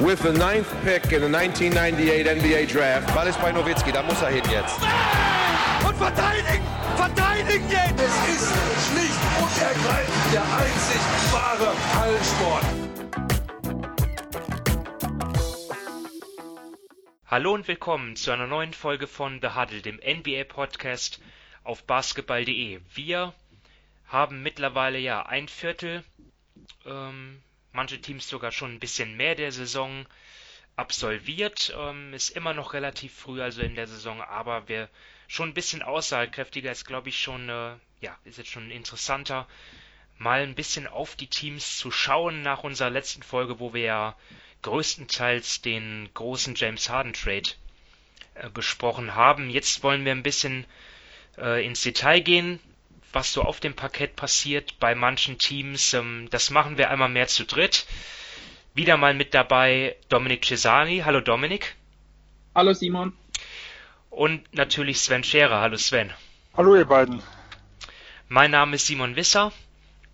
with the ninth pick in the 1998 NBA Draft. Ball ist bei Nowitzki, da muss er hin jetzt. Und verteidigen! Verteidigen jetzt! Es ist schlicht und ergreifend der einzig wahre Hallensport. Hallo und willkommen zu einer neuen Folge von The Huddle, dem NBA-Podcast auf basketball.de. Wir haben mittlerweile ja ein Viertel ähm, manche Teams sogar schon ein bisschen mehr der Saison absolviert. Ähm, ist immer noch relativ früh, also in der Saison, aber wir schon ein bisschen aussagekräftiger ist, glaube ich, schon, äh, ja, ist jetzt schon interessanter, mal ein bisschen auf die Teams zu schauen nach unserer letzten Folge, wo wir ja größtenteils den großen James Harden Trade äh, besprochen haben. Jetzt wollen wir ein bisschen äh, ins Detail gehen, was so auf dem Parkett passiert bei manchen Teams. Ähm, das machen wir einmal mehr zu dritt. Wieder mal mit dabei Dominik Cesani. Hallo Dominik. Hallo Simon. Und natürlich Sven Scherer. Hallo Sven. Hallo ihr beiden. Mein Name ist Simon Wisser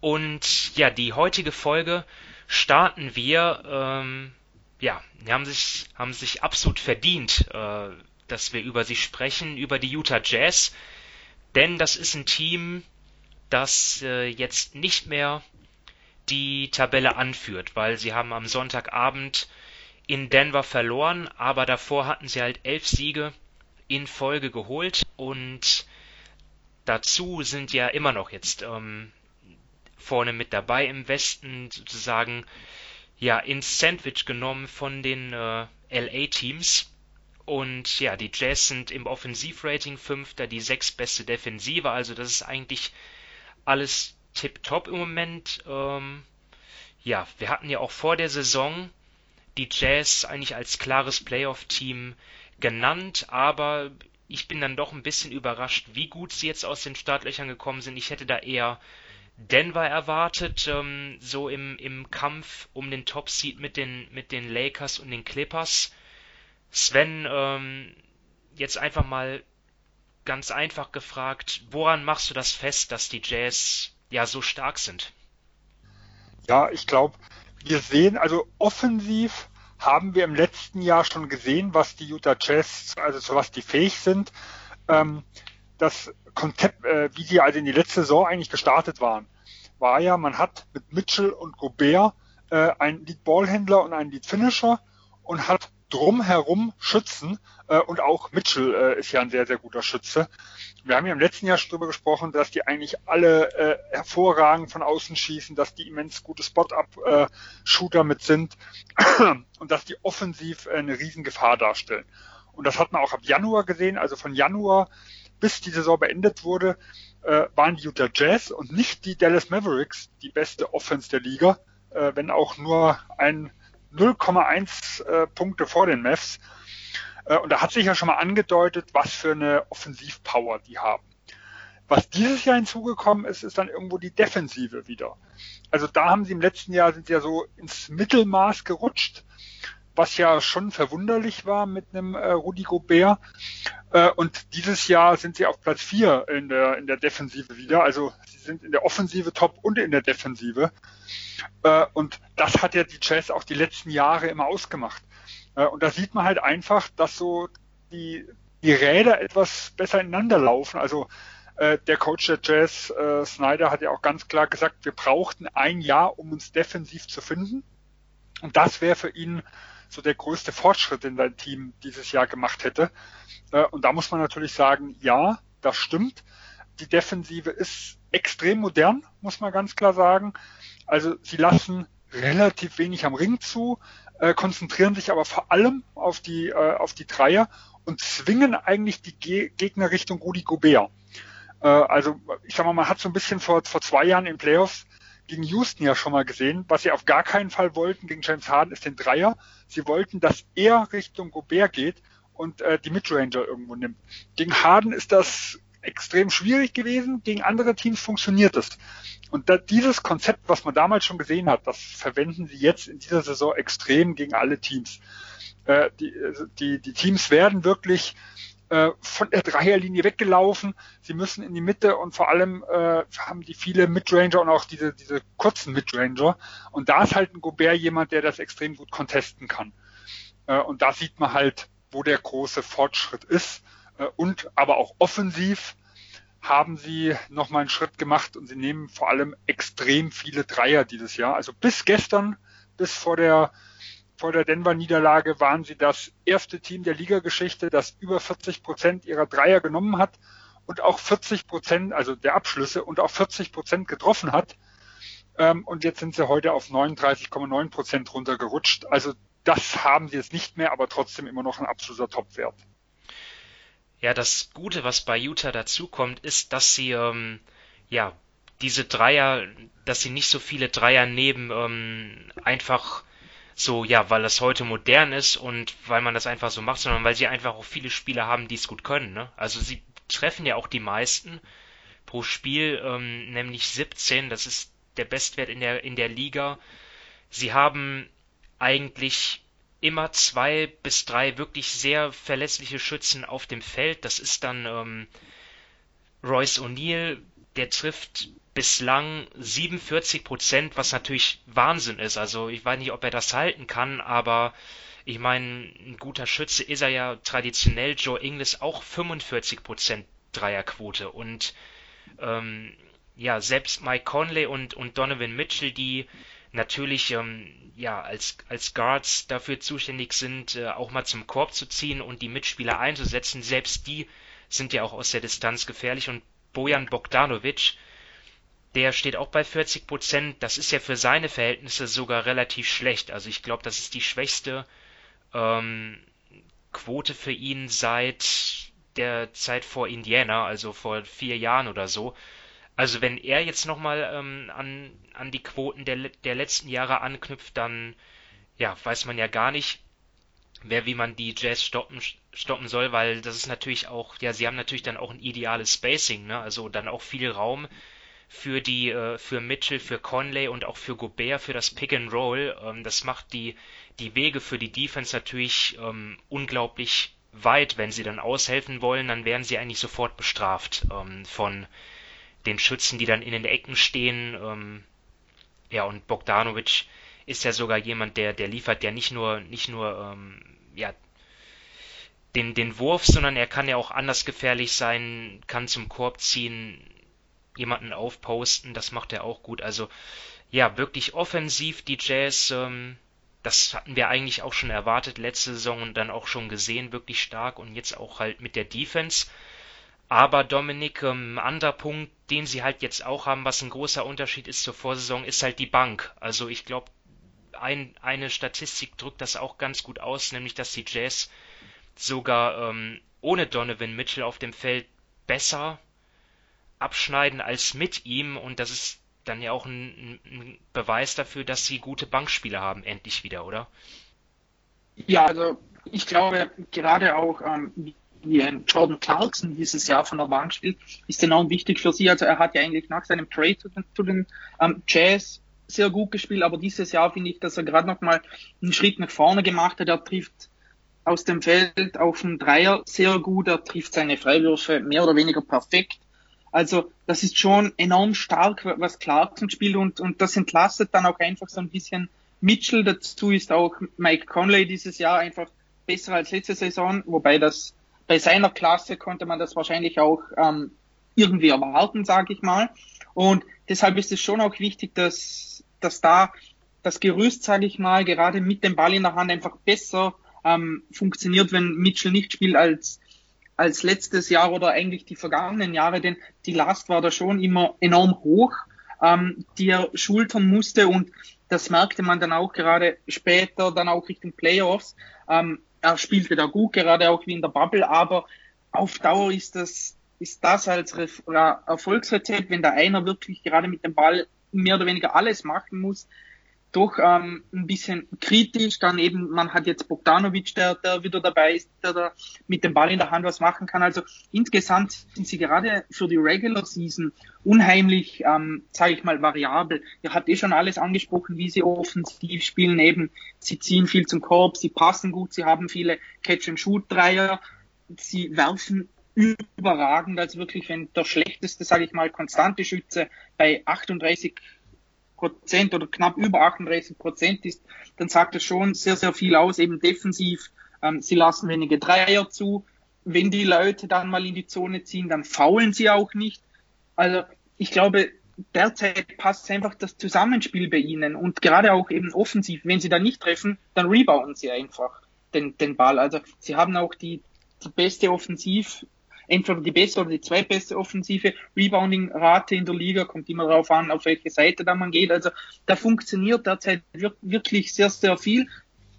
und ja, die heutige Folge starten wir, ähm, ja, die haben sich, haben sich absolut verdient, äh, dass wir über sie sprechen, über die Utah Jazz. Denn das ist ein Team, das äh, jetzt nicht mehr die Tabelle anführt, weil sie haben am Sonntagabend in Denver verloren, aber davor hatten sie halt elf Siege in Folge geholt und dazu sind ja immer noch jetzt ähm, vorne mit dabei im Westen sozusagen ja ins Sandwich genommen von den äh, LA-Teams und ja, die Jazz sind im Offensivrating Fünfter, die sechs beste Defensive, also das ist eigentlich alles tipptopp im Moment. Ähm, ja, wir hatten ja auch vor der Saison die Jazz eigentlich als klares Playoff-Team genannt, aber ich bin dann doch ein bisschen überrascht, wie gut sie jetzt aus den Startlöchern gekommen sind. Ich hätte da eher Denver erwartet, ähm, so im, im Kampf um den Top-Seed mit den, mit den Lakers und den Clippers. Sven, ähm, jetzt einfach mal ganz einfach gefragt, woran machst du das fest, dass die Jazz ja so stark sind? Ja, ich glaube, wir sehen, also offensiv haben wir im letzten Jahr schon gesehen, was die Utah Jazz, also zu was die fähig sind. Ähm, das Konzept, äh, wie sie also in die letzte Saison eigentlich gestartet waren, war ja, man hat mit Mitchell und Gobert äh, einen Lead Ballhändler und einen Lead Finisher und hat drumherum schützen. Äh, und auch Mitchell äh, ist ja ein sehr, sehr guter Schütze. Wir haben ja im letzten Jahr schon darüber gesprochen, dass die eigentlich alle äh, hervorragend von außen schießen, dass die immens gute Spot-Up-Shooter mit sind und dass die offensiv äh, eine Riesengefahr darstellen. Und das hat man auch ab Januar gesehen, also von Januar bis die Saison beendet wurde, äh, waren die Utah Jazz und nicht die Dallas Mavericks die beste Offense der Liga, äh, wenn auch nur ein 0,1 äh, Punkte vor den Mavs. Äh, und da hat sich ja schon mal angedeutet, was für eine Offensivpower die haben. Was dieses Jahr hinzugekommen ist, ist dann irgendwo die Defensive wieder. Also da haben sie im letzten Jahr sind sie ja so ins Mittelmaß gerutscht, was ja schon verwunderlich war mit einem äh, Rudi Gobert. Äh, und dieses Jahr sind sie auf Platz 4 in der, in der Defensive wieder. Also sie sind in der Offensive top und in der Defensive. Äh, und das hat ja die Jazz auch die letzten Jahre immer ausgemacht. Äh, und da sieht man halt einfach, dass so die, die Räder etwas besser ineinander laufen. Also äh, der Coach der Jazz, äh, Snyder, hat ja auch ganz klar gesagt, wir brauchten ein Jahr, um uns defensiv zu finden. Und das wäre für ihn so der größte Fortschritt, den sein Team dieses Jahr gemacht hätte. Äh, und da muss man natürlich sagen, ja, das stimmt. Die Defensive ist extrem modern, muss man ganz klar sagen. Also sie lassen relativ wenig am Ring zu, äh, konzentrieren sich aber vor allem auf die, äh, auf die Dreier und zwingen eigentlich die Ge Gegner Richtung Rudi Gobert. Also ich sag mal, man hat so ein bisschen vor, vor zwei Jahren in Playoffs gegen Houston ja schon mal gesehen. Was sie auf gar keinen Fall wollten gegen James Harden ist den Dreier. Sie wollten, dass er Richtung Gobert geht und äh, die Midranger irgendwo nimmt. Gegen Harden ist das extrem schwierig gewesen. Gegen andere Teams funktioniert es. Und da, dieses Konzept, was man damals schon gesehen hat, das verwenden sie jetzt in dieser Saison extrem gegen alle Teams. Äh, die, also die, die Teams werden wirklich äh, von der Dreierlinie weggelaufen. Sie müssen in die Mitte und vor allem äh, haben die viele Midranger und auch diese, diese kurzen Midranger. Und da ist halt ein Gobert jemand, der das extrem gut contesten kann. Äh, und da sieht man halt, wo der große Fortschritt ist. Äh, und aber auch offensiv haben sie nochmal einen Schritt gemacht und sie nehmen vor allem extrem viele Dreier dieses Jahr. Also bis gestern, bis vor der vor der Denver-Niederlage waren sie das erste Team der Ligageschichte, das über 40 Prozent ihrer Dreier genommen hat und auch 40 Prozent, also der Abschlüsse und auch 40 Prozent getroffen hat. Ähm, und jetzt sind sie heute auf 39,9 Prozent runtergerutscht. Also das haben sie jetzt nicht mehr, aber trotzdem immer noch ein absoluter Topwert. Ja, das Gute, was bei Utah dazukommt, ist, dass sie ähm, ja diese Dreier, dass sie nicht so viele Dreier nehmen, ähm, einfach so, ja, weil das heute modern ist und weil man das einfach so macht, sondern weil sie einfach auch viele Spieler haben, die es gut können. Ne? Also sie treffen ja auch die meisten pro Spiel, ähm, nämlich 17. Das ist der Bestwert in der in der Liga. Sie haben eigentlich immer zwei bis drei wirklich sehr verlässliche Schützen auf dem Feld. Das ist dann ähm, Royce O'Neill, der trifft bislang 47 Prozent, was natürlich Wahnsinn ist. Also ich weiß nicht, ob er das halten kann, aber ich meine, ein guter Schütze ist er ja traditionell. Joe Inglis auch 45 Prozent Dreierquote und ähm, ja, selbst Mike Conley und, und Donovan Mitchell, die natürlich ähm, ja als als Guards dafür zuständig sind, äh, auch mal zum Korb zu ziehen und die Mitspieler einzusetzen, selbst die sind ja auch aus der Distanz gefährlich und Bojan Bogdanovic, der steht auch bei 40 Prozent. Das ist ja für seine Verhältnisse sogar relativ schlecht. Also ich glaube, das ist die schwächste ähm, Quote für ihn seit der Zeit vor Indiana, also vor vier Jahren oder so. Also wenn er jetzt nochmal ähm, an, an die Quoten der, der letzten Jahre anknüpft, dann ja, weiß man ja gar nicht, wer wie man die Jazz stoppen, stoppen soll, weil das ist natürlich auch, ja, sie haben natürlich dann auch ein ideales Spacing, ne? Also dann auch viel Raum für die, äh, für Mitchell, für Conley und auch für Gobert für das Pick and Roll. Ähm, das macht die, die Wege für die Defense natürlich ähm, unglaublich weit. Wenn sie dann aushelfen wollen, dann werden sie eigentlich sofort bestraft ähm, von den Schützen, die dann in den Ecken stehen. Ähm, ja, und Bogdanovic ist ja sogar jemand, der, der liefert ja nicht nur, nicht nur, ähm, ja, den, den Wurf, sondern er kann ja auch anders gefährlich sein, kann zum Korb ziehen, jemanden aufposten, das macht er auch gut. Also ja, wirklich offensiv die Jazz, ähm, das hatten wir eigentlich auch schon erwartet letzte Saison und dann auch schon gesehen, wirklich stark und jetzt auch halt mit der Defense. Aber Dominik, ähm, anderer Punkt, den sie halt jetzt auch haben, was ein großer Unterschied ist zur Vorsaison, ist halt die Bank. Also ich glaube, ein, eine Statistik drückt das auch ganz gut aus, nämlich dass die Jazz sogar ähm, ohne Donovan Mitchell auf dem Feld besser abschneiden als mit ihm und das ist dann ja auch ein, ein Beweis dafür, dass sie gute Bankspieler haben, endlich wieder, oder? Ja, also ich glaube, gerade auch ähm, wie ein Jordan Clarkson dieses Jahr von der Bank spielt, ist enorm wichtig für sie. Also er hat ja eigentlich nach seinem Trade zu den, zu den ähm, Jazz sehr gut gespielt, aber dieses Jahr finde ich, dass er gerade nochmal einen Schritt nach vorne gemacht hat. Er trifft aus dem Feld auf den Dreier sehr gut, er trifft seine Freiwürfe mehr oder weniger perfekt. Also das ist schon enorm stark, was Clarkson spielt und, und das entlastet dann auch einfach so ein bisschen Mitchell. Dazu ist auch Mike Conley dieses Jahr einfach besser als letzte Saison, wobei das bei seiner Klasse konnte man das wahrscheinlich auch ähm, irgendwie erwarten, sage ich mal. Und deshalb ist es schon auch wichtig, dass, dass da das Gerüst, sage ich mal, gerade mit dem Ball in der Hand einfach besser ähm, funktioniert, wenn Mitchell nicht spielt als als letztes Jahr oder eigentlich die vergangenen Jahre, denn die Last war da schon immer enorm hoch, ähm, die er schultern musste und das merkte man dann auch gerade später, dann auch Richtung Playoffs. Ähm, er spielte da gut, gerade auch wie in der Bubble, aber auf Dauer ist das, ist das als Erfolgsrezept, wenn da einer wirklich gerade mit dem Ball mehr oder weniger alles machen muss, doch ähm, ein bisschen kritisch. Dann eben, man hat jetzt Bogdanovic, der, der wieder dabei ist, der da mit dem Ball in der Hand was machen kann. Also insgesamt sind sie gerade für die Regular Season unheimlich, ähm, sage ich mal, variabel. Ihr habt eh schon alles angesprochen, wie sie offensiv spielen. Eben, sie ziehen viel zum Korb, sie passen gut, sie haben viele Catch-and-Shoot-Dreier. sie werfen überragend, also wirklich, wenn der schlechteste, sage ich mal, konstante Schütze bei 38 Prozent oder knapp über 38 Prozent ist, dann sagt das schon sehr, sehr viel aus, eben defensiv. Ähm, sie lassen wenige Dreier zu. Wenn die Leute dann mal in die Zone ziehen, dann faulen sie auch nicht. Also ich glaube, derzeit passt einfach das Zusammenspiel bei ihnen und gerade auch eben offensiv. Wenn sie da nicht treffen, dann rebounden sie einfach den, den Ball. Also sie haben auch die, die beste Offensiv, entweder die beste oder die zweitbeste offensive Rebounding-Rate in der Liga, kommt immer darauf an, auf welche Seite da man geht. Also da funktioniert derzeit wirklich sehr, sehr viel.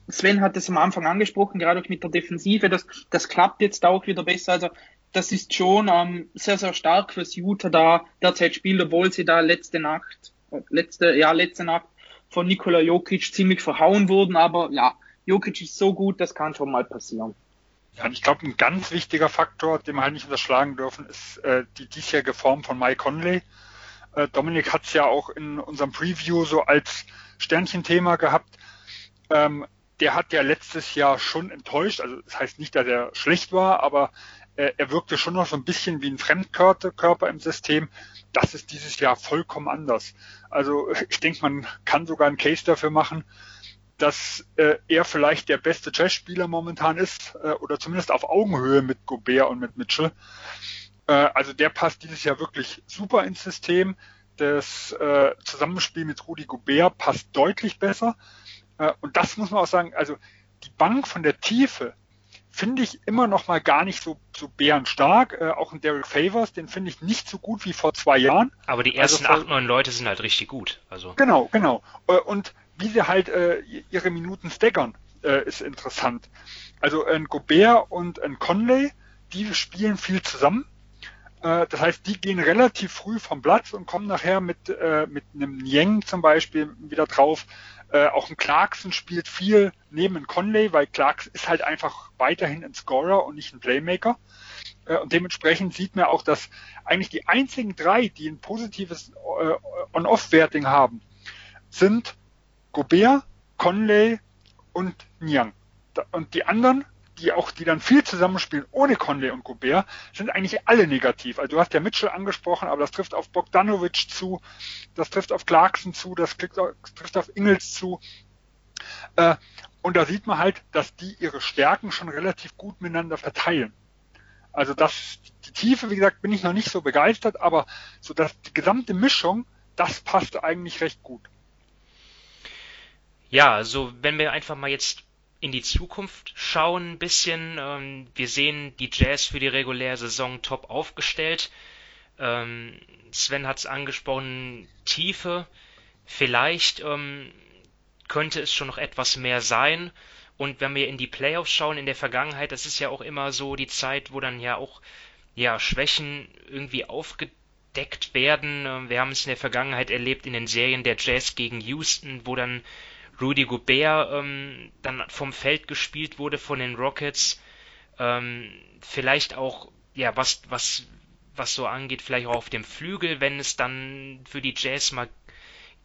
Sven hat es am Anfang angesprochen, gerade auch mit der Defensive, das, das klappt jetzt auch wieder besser. Also das ist schon ähm, sehr, sehr stark fürs Utah da derzeit spielt, obwohl sie da letzte Nacht, letzte, ja, letzte Nacht von Nikola Jokic ziemlich verhauen wurden, aber ja, Jokic ist so gut, das kann schon mal passieren. Ja, ich glaube, ein ganz wichtiger Faktor, den wir halt nicht unterschlagen dürfen, ist äh, die diesjährige Form von Mike Conley. Äh, Dominik hat es ja auch in unserem Preview so als Sternchenthema gehabt. Ähm, der hat ja letztes Jahr schon enttäuscht. Also das heißt nicht, dass er schlecht war, aber äh, er wirkte schon noch so ein bisschen wie ein Fremdkörper im System. Das ist dieses Jahr vollkommen anders. Also ich denke, man kann sogar einen Case dafür machen, dass äh, er vielleicht der beste Chess-Spieler momentan ist äh, oder zumindest auf Augenhöhe mit Gobert und mit Mitchell. Äh, also der passt dieses Jahr wirklich super ins System. Das äh, Zusammenspiel mit Rudi Gobert passt deutlich besser. Äh, und das muss man auch sagen, also die Bank von der Tiefe finde ich immer noch mal gar nicht so, so bärenstark. Äh, auch ein Derek Favors, den finde ich nicht so gut wie vor zwei Jahren. Aber die ersten also acht, neun Leute sind halt richtig gut. Also. Genau, genau. Äh, und wie sie halt äh, ihre Minuten staggern, äh, ist interessant. Also ein Gobert und ein Conley, die spielen viel zusammen. Äh, das heißt, die gehen relativ früh vom Platz und kommen nachher mit, äh, mit einem Niang zum Beispiel wieder drauf. Äh, auch ein Clarkson spielt viel neben Conley, weil Clarkson ist halt einfach weiterhin ein Scorer und nicht ein Playmaker. Äh, und dementsprechend sieht man auch, dass eigentlich die einzigen drei, die ein positives äh, On-Off-Werting haben, sind Gobert, Conley und Niang. Und die anderen, die auch, die dann viel zusammenspielen ohne Conley und Gobert, sind eigentlich alle negativ. Also du hast ja Mitchell angesprochen, aber das trifft auf Bogdanovic zu, das trifft auf Clarkson zu, das trifft auf Ingels zu. Äh, und da sieht man halt, dass die ihre Stärken schon relativ gut miteinander verteilen. Also das, die Tiefe, wie gesagt, bin ich noch nicht so begeistert, aber so dass die gesamte Mischung, das passt eigentlich recht gut. Ja, also wenn wir einfach mal jetzt in die Zukunft schauen ein bisschen, ähm, wir sehen die Jazz für die reguläre Saison top aufgestellt. Ähm, Sven hat es angesprochen, Tiefe. Vielleicht ähm, könnte es schon noch etwas mehr sein. Und wenn wir in die Playoffs schauen in der Vergangenheit, das ist ja auch immer so die Zeit, wo dann ja auch ja Schwächen irgendwie aufgedeckt werden. Ähm, wir haben es in der Vergangenheit erlebt in den Serien der Jazz gegen Houston, wo dann Rudy Gobert ähm, dann vom Feld gespielt wurde von den Rockets. Ähm, vielleicht auch, ja, was, was, was so angeht, vielleicht auch auf dem Flügel, wenn es dann für die Jazz mal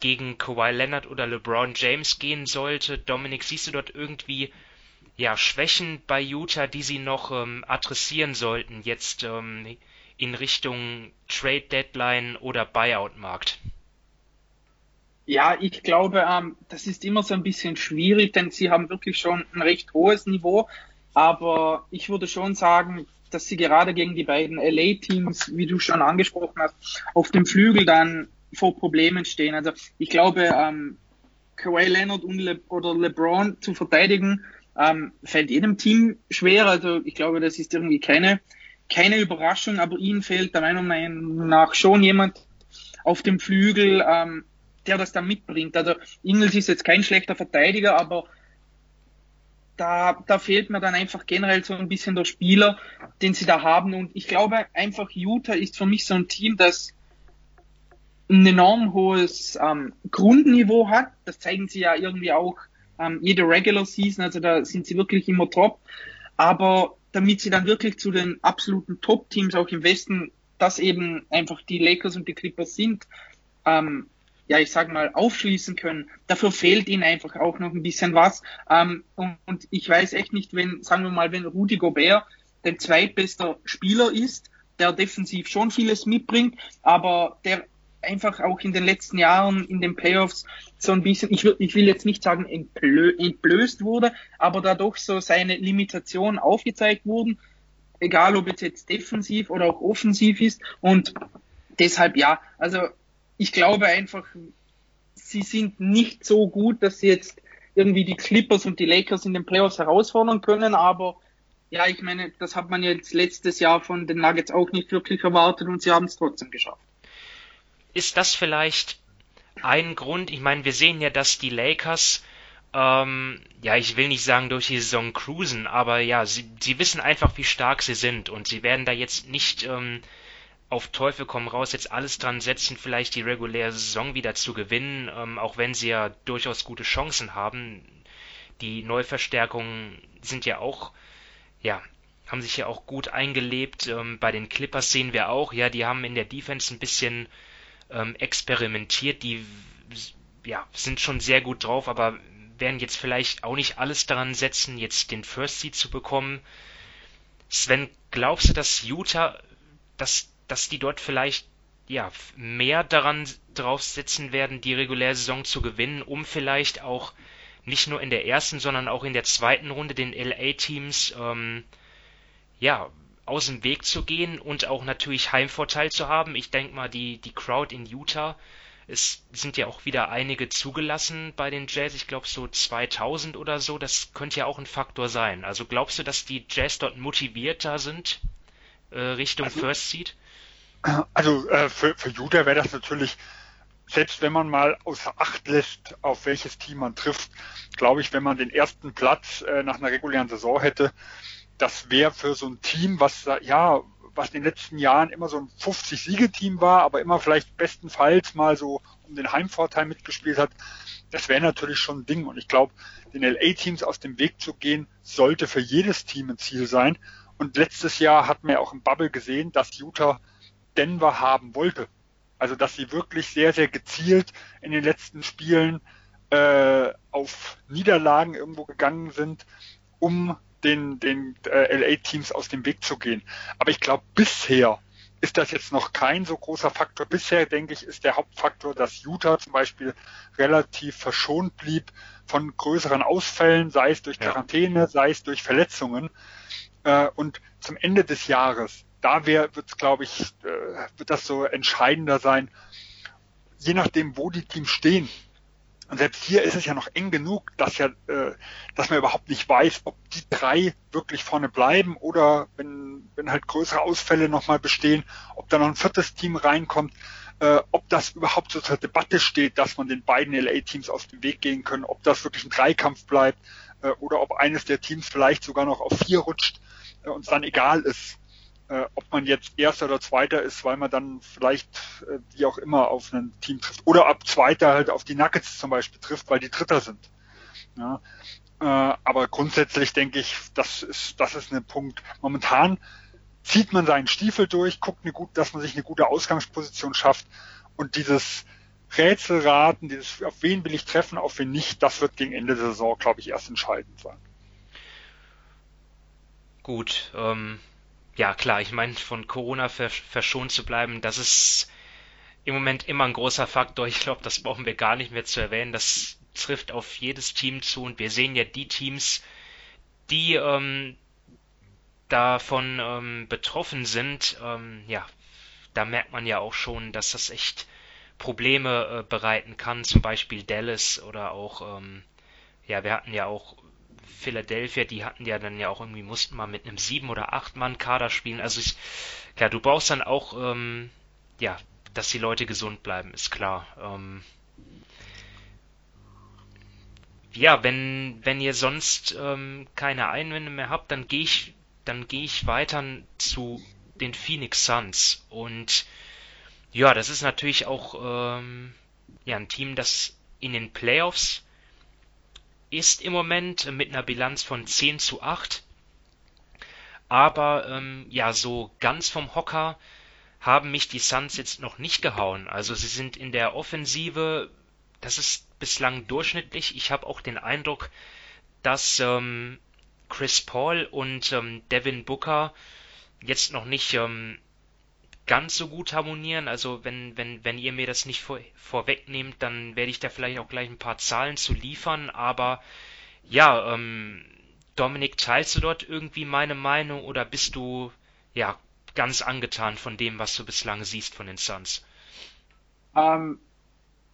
gegen Kawhi Leonard oder LeBron James gehen sollte. Dominik, siehst du dort irgendwie ja, Schwächen bei Utah, die sie noch ähm, adressieren sollten, jetzt ähm, in Richtung Trade Deadline oder Buyout Markt? Ja, ich glaube, ähm, das ist immer so ein bisschen schwierig, denn sie haben wirklich schon ein recht hohes Niveau. Aber ich würde schon sagen, dass sie gerade gegen die beiden LA-Teams, wie du schon angesprochen hast, auf dem Flügel dann vor Problemen stehen. Also ich glaube, ähm, Kawhi Leonard und Le oder LeBron zu verteidigen, ähm, fällt jedem Team schwer. Also ich glaube, das ist irgendwie keine, keine Überraschung, aber ihnen fehlt der Meinung nach schon jemand auf dem Flügel, ähm, der das dann mitbringt. Also Ingels ist jetzt kein schlechter Verteidiger, aber da, da fehlt mir dann einfach generell so ein bisschen der Spieler, den sie da haben. Und ich glaube einfach, Utah ist für mich so ein Team, das ein enorm hohes ähm, Grundniveau hat. Das zeigen sie ja irgendwie auch ähm, jede Regular Season. Also da sind sie wirklich immer top. Aber damit sie dann wirklich zu den absoluten Top-Teams auch im Westen, das eben einfach die Lakers und die Clippers sind, ähm, ja, ich sag mal, aufschließen können. Dafür fehlt ihnen einfach auch noch ein bisschen was. Ähm, und, und, ich weiß echt nicht, wenn, sagen wir mal, wenn Rudi Gobert der zweitbeste Spieler ist, der defensiv schon vieles mitbringt, aber der einfach auch in den letzten Jahren in den Playoffs so ein bisschen, ich will, ich will jetzt nicht sagen entblö, entblößt wurde, aber dadurch so seine Limitationen aufgezeigt wurden, egal ob es jetzt defensiv oder auch offensiv ist und deshalb ja, also ich glaube einfach, sie sind nicht so gut, dass sie jetzt irgendwie die Clippers und die Lakers in den Playoffs herausfordern können, aber ja, ich meine, das hat man jetzt letztes Jahr von den Nuggets auch nicht wirklich erwartet und sie haben es trotzdem geschafft. Ist das vielleicht ein Grund? Ich meine, wir sehen ja, dass die Lakers, ähm, ja, ich will nicht sagen durch die Saison cruisen, aber ja, sie, sie wissen einfach, wie stark sie sind und sie werden da jetzt nicht ähm, auf Teufel komm raus jetzt alles dran setzen, vielleicht die reguläre Saison wieder zu gewinnen, ähm, auch wenn sie ja durchaus gute Chancen haben. Die Neuverstärkungen sind ja auch, ja, haben sich ja auch gut eingelebt. Ähm, bei den Clippers sehen wir auch, ja, die haben in der Defense ein bisschen ähm, experimentiert, die ja, sind schon sehr gut drauf, aber werden jetzt vielleicht auch nicht alles daran setzen, jetzt den First Seed zu bekommen. Sven, glaubst du, dass Utah, dass dass die dort vielleicht ja mehr daran drauf setzen werden, die reguläre Saison zu gewinnen, um vielleicht auch nicht nur in der ersten, sondern auch in der zweiten Runde den LA-Teams ähm, ja aus dem Weg zu gehen und auch natürlich Heimvorteil zu haben. Ich denke mal, die, die Crowd in Utah, es sind ja auch wieder einige zugelassen bei den Jazz, ich glaube so 2000 oder so, das könnte ja auch ein Faktor sein. Also glaubst du, dass die Jazz dort motivierter sind äh, Richtung also, First Seed? Also äh, für, für Juda wäre das natürlich, selbst wenn man mal außer Acht lässt, auf welches Team man trifft, glaube ich, wenn man den ersten Platz äh, nach einer regulären Saison hätte, das wäre für so ein Team, was ja, was in den letzten Jahren immer so ein 50-Siege-Team war, aber immer vielleicht bestenfalls mal so um den Heimvorteil mitgespielt hat, das wäre natürlich schon ein Ding. Und ich glaube, den LA-Teams aus dem Weg zu gehen, sollte für jedes Team ein Ziel sein. Und letztes Jahr hat man ja auch im Bubble gesehen, dass Utah Denver haben wollte. Also dass sie wirklich sehr, sehr gezielt in den letzten Spielen äh, auf Niederlagen irgendwo gegangen sind, um den, den äh, LA-Teams aus dem Weg zu gehen. Aber ich glaube, bisher ist das jetzt noch kein so großer Faktor. Bisher, denke ich, ist der Hauptfaktor, dass Utah zum Beispiel relativ verschont blieb von größeren Ausfällen, sei es durch Quarantäne, ja. sei es durch Verletzungen. Äh, und zum Ende des Jahres da wird es, glaube ich, äh, wird das so entscheidender sein, je nachdem, wo die Teams stehen. Und selbst hier ist es ja noch eng genug, dass ja, äh, dass man überhaupt nicht weiß, ob die drei wirklich vorne bleiben oder wenn, wenn halt größere Ausfälle nochmal bestehen, ob da noch ein viertes Team reinkommt, äh, ob das überhaupt so zur Debatte steht, dass man den beiden LA-Teams auf den Weg gehen können, ob das wirklich ein Dreikampf bleibt äh, oder ob eines der Teams vielleicht sogar noch auf vier rutscht äh, und es dann egal ist äh, ob man jetzt Erster oder Zweiter ist, weil man dann vielleicht, äh, wie auch immer, auf ein Team trifft. Oder ab Zweiter halt auf die Nuggets zum Beispiel trifft, weil die Dritter sind. Ja, äh, aber grundsätzlich denke ich, das ist, das ist ein Punkt. Momentan zieht man seinen Stiefel durch, guckt, eine gut, dass man sich eine gute Ausgangsposition schafft und dieses Rätselraten, dieses, auf wen will ich treffen, auf wen nicht, das wird gegen Ende der Saison, glaube ich, erst entscheidend sein. Gut, ähm, ja klar, ich meine, von Corona verschont zu bleiben, das ist im Moment immer ein großer Faktor. Ich glaube, das brauchen wir gar nicht mehr zu erwähnen. Das trifft auf jedes Team zu und wir sehen ja die Teams, die ähm, davon ähm, betroffen sind. Ähm, ja, da merkt man ja auch schon, dass das echt Probleme äh, bereiten kann. Zum Beispiel Dallas oder auch, ähm, ja, wir hatten ja auch Philadelphia, die hatten ja dann ja auch irgendwie, mussten mal mit einem sieben oder acht Mann Kader spielen. Also ich, klar, du brauchst dann auch, ähm, ja, dass die Leute gesund bleiben, ist klar. Ähm, ja, wenn, wenn ihr sonst ähm, keine Einwände mehr habt, dann gehe ich, dann gehe ich weiter zu den Phoenix Suns. Und ja, das ist natürlich auch ähm, ja, ein Team, das in den Playoffs ist im Moment mit einer Bilanz von 10 zu 8. Aber ähm, ja, so ganz vom Hocker haben mich die Suns jetzt noch nicht gehauen. Also sie sind in der Offensive, das ist bislang durchschnittlich. Ich habe auch den Eindruck, dass ähm, Chris Paul und ähm, Devin Booker jetzt noch nicht ähm, ganz so gut harmonieren. Also wenn, wenn, wenn ihr mir das nicht vor, vorwegnehmt, dann werde ich da vielleicht auch gleich ein paar Zahlen zu liefern. Aber ja, ähm, Dominik, teilst du dort irgendwie meine Meinung oder bist du ja ganz angetan von dem, was du bislang siehst von den Suns? Ähm,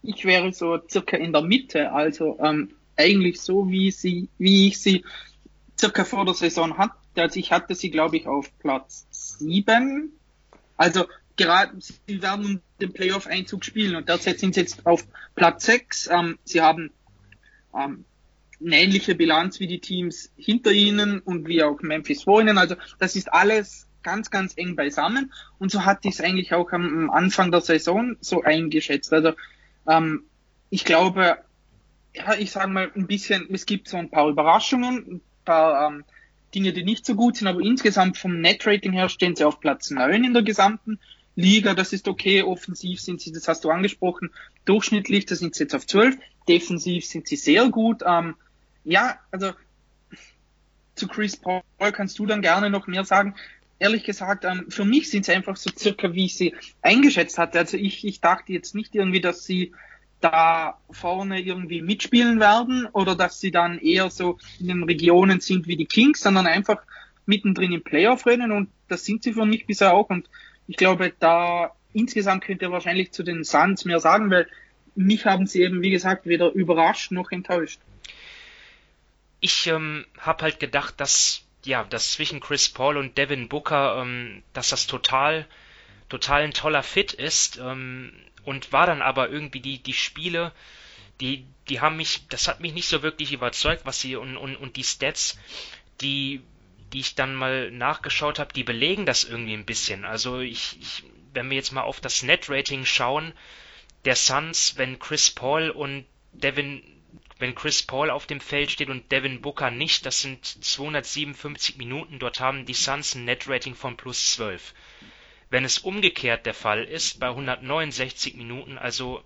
ich wäre so circa in der Mitte, also ähm, eigentlich so, wie sie, wie ich sie circa vor der Saison hatte. Also ich hatte sie, glaube ich, auf Platz sieben. Also gerade, sie werden den Playoff-Einzug spielen und derzeit sind sie jetzt auf Platz sechs. Ähm, sie haben ähm, eine ähnliche Bilanz wie die Teams hinter ihnen und wie auch Memphis vor ihnen. Also das ist alles ganz, ganz eng beisammen. Und so hatte ich es eigentlich auch am Anfang der Saison so eingeschätzt. Also ähm, ich glaube, ja, ich sage mal ein bisschen, es gibt so ein paar Überraschungen, ein paar ähm, Dinge, die nicht so gut sind, aber insgesamt vom Net-Rating her stehen sie auf Platz 9 in der gesamten Liga. Das ist okay. Offensiv sind sie, das hast du angesprochen, durchschnittlich, da sind sie jetzt auf 12. Defensiv sind sie sehr gut. Ähm, ja, also zu Chris Paul kannst du dann gerne noch mehr sagen. Ehrlich gesagt, ähm, für mich sind sie einfach so circa, wie ich sie eingeschätzt hatte. Also ich, ich dachte jetzt nicht irgendwie, dass sie da vorne irgendwie mitspielen werden oder dass sie dann eher so in den Regionen sind wie die Kings, sondern einfach mittendrin im Playoff-Rennen und das sind sie für mich bisher auch. Und ich glaube, da insgesamt könnt ihr wahrscheinlich zu den Suns mehr sagen, weil mich haben sie eben, wie gesagt, weder überrascht noch enttäuscht. Ich ähm, habe halt gedacht, dass ja, dass zwischen Chris Paul und Devin Booker, ähm, dass das total, total ein toller Fit ist. Ähm, und war dann aber irgendwie die die Spiele, die die haben mich, das hat mich nicht so wirklich überzeugt, was sie und und, und die Stats, die die ich dann mal nachgeschaut habe, die belegen das irgendwie ein bisschen. Also ich, ich wenn wir jetzt mal auf das Net-Rating schauen, der Suns, wenn Chris Paul und Devin wenn Chris Paul auf dem Feld steht und Devin Booker nicht, das sind 257 Minuten, dort haben die Suns ein Net-Rating von plus 12. Wenn es umgekehrt der Fall ist, bei 169 Minuten, also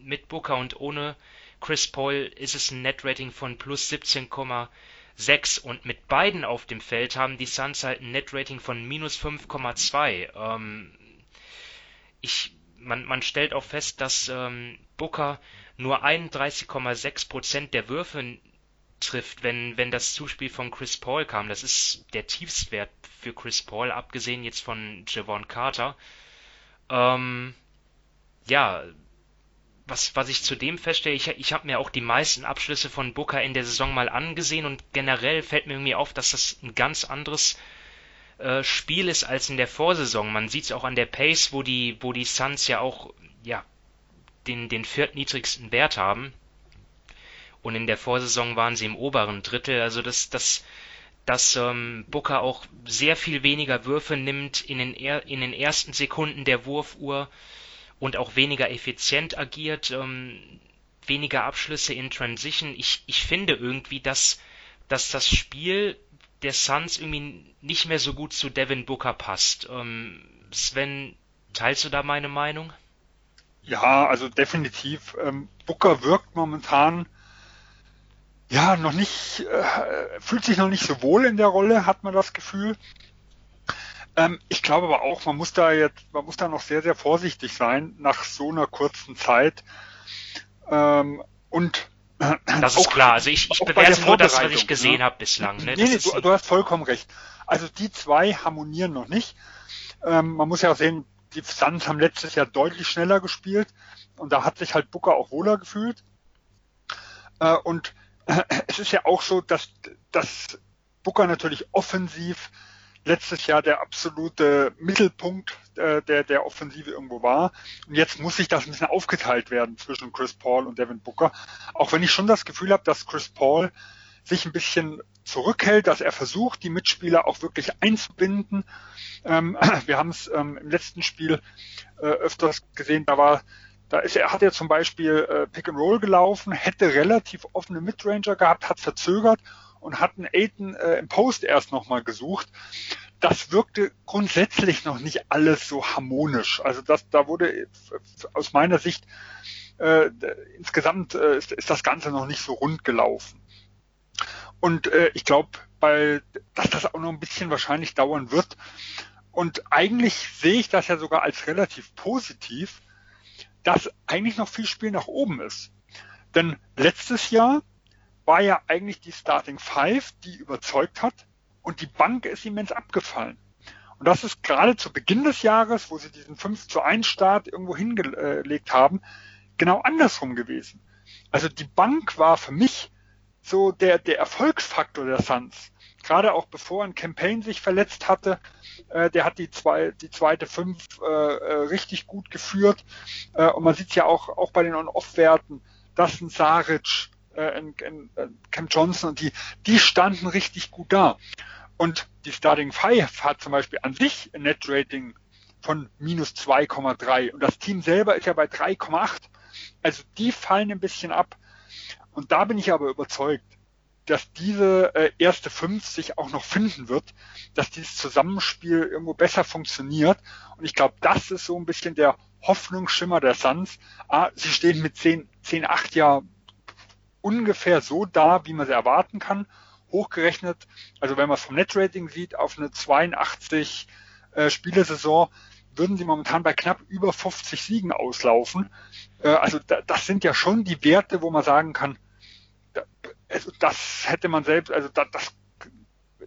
mit Booker und ohne Chris Paul, ist es ein Net-Rating von plus 17,6 und mit beiden auf dem Feld haben die Suns halt ein Net-Rating von minus 5,2. Ähm, ich, man, man stellt auch fest, dass ähm, Booker nur 31,6 Prozent der Würfe trifft, wenn, wenn das Zuspiel von Chris Paul kam. Das ist der Tiefstwert für Chris Paul, abgesehen jetzt von Javon Carter. Ähm, ja, was, was ich zudem feststelle, ich, ich habe mir auch die meisten Abschlüsse von Booker in der Saison mal angesehen und generell fällt mir irgendwie auf, dass das ein ganz anderes äh, Spiel ist als in der Vorsaison. Man sieht es auch an der Pace, wo die, wo die Suns ja auch ja, den, den viertniedrigsten Wert haben. Und in der Vorsaison waren sie im oberen Drittel. Also dass, dass, dass ähm, Booker auch sehr viel weniger Würfe nimmt in den, er, in den ersten Sekunden der Wurfuhr und auch weniger effizient agiert, ähm, weniger Abschlüsse in Transition. Ich, ich finde irgendwie, dass, dass das Spiel der Suns irgendwie nicht mehr so gut zu Devin Booker passt. Ähm, Sven, teilst du da meine Meinung? Ja, also definitiv. Ähm, Booker wirkt momentan ja noch nicht, äh, fühlt sich noch nicht so wohl in der Rolle, hat man das Gefühl. Ähm, ich glaube aber auch, man muss da jetzt, man muss da noch sehr, sehr vorsichtig sein nach so einer kurzen Zeit. Ähm, und äh, das ist klar. Also ich, ich bewerte nur das, was ich gesehen ne? habe bislang. Ne? Nee, nee, du, du, hast vollkommen recht. Also die zwei harmonieren noch nicht. Ähm, man muss ja auch sehen, die Suns haben letztes Jahr deutlich schneller gespielt und da hat sich halt Booker auch wohler gefühlt. Äh, und es ist ja auch so, dass, dass Booker natürlich offensiv letztes Jahr der absolute Mittelpunkt äh, der, der Offensive irgendwo war. Und jetzt muss sich das ein bisschen aufgeteilt werden zwischen Chris Paul und Devin Booker. Auch wenn ich schon das Gefühl habe, dass Chris Paul sich ein bisschen zurückhält, dass er versucht, die Mitspieler auch wirklich einzubinden. Ähm, wir haben es ähm, im letzten Spiel äh, öfters gesehen, da war da ist er, hat er zum Beispiel äh, Pick and Roll gelaufen, hätte relativ offene Midranger gehabt, hat verzögert und hat einen Aiden äh, im Post erst nochmal gesucht. Das wirkte grundsätzlich noch nicht alles so harmonisch. Also das, da wurde aus meiner Sicht äh, insgesamt äh, ist, ist das Ganze noch nicht so rund gelaufen. Und äh, ich glaube, weil dass das auch noch ein bisschen wahrscheinlich dauern wird. Und eigentlich sehe ich das ja sogar als relativ positiv, dass eigentlich noch viel Spiel nach oben ist. Denn letztes Jahr war ja eigentlich die Starting Five, die überzeugt hat und die Bank ist immens abgefallen. Und das ist gerade zu Beginn des Jahres, wo sie diesen 5 zu 1 Start irgendwo hingelegt haben, genau andersrum gewesen. Also die Bank war für mich so der, der Erfolgsfaktor der Suns. Gerade auch bevor ein Campaign sich verletzt hatte, äh, der hat die, zwei, die zweite Fünf äh, äh, richtig gut geführt. Äh, und man sieht ja auch, auch bei den On-Off-Werten, dass ein Saric, äh, in, in, äh, Cam Johnson und die, die standen richtig gut da. Und die Starting Five hat zum Beispiel an sich ein Net-Rating von minus 2,3 und das Team selber ist ja bei 3,8. Also die fallen ein bisschen ab. Und da bin ich aber überzeugt, dass diese äh, erste fünf sich auch noch finden wird, dass dieses Zusammenspiel irgendwo besser funktioniert. Und ich glaube, das ist so ein bisschen der Hoffnungsschimmer der Suns. Ah, sie stehen mit 10, 10, 8 ja ungefähr so da, wie man sie erwarten kann. Hochgerechnet, also wenn man es vom Netrating sieht, auf eine 82 äh, Spielesaison würden sie momentan bei knapp über 50 Siegen auslaufen. Äh, also da, das sind ja schon die Werte, wo man sagen kann, also das hätte man selbst, also da, das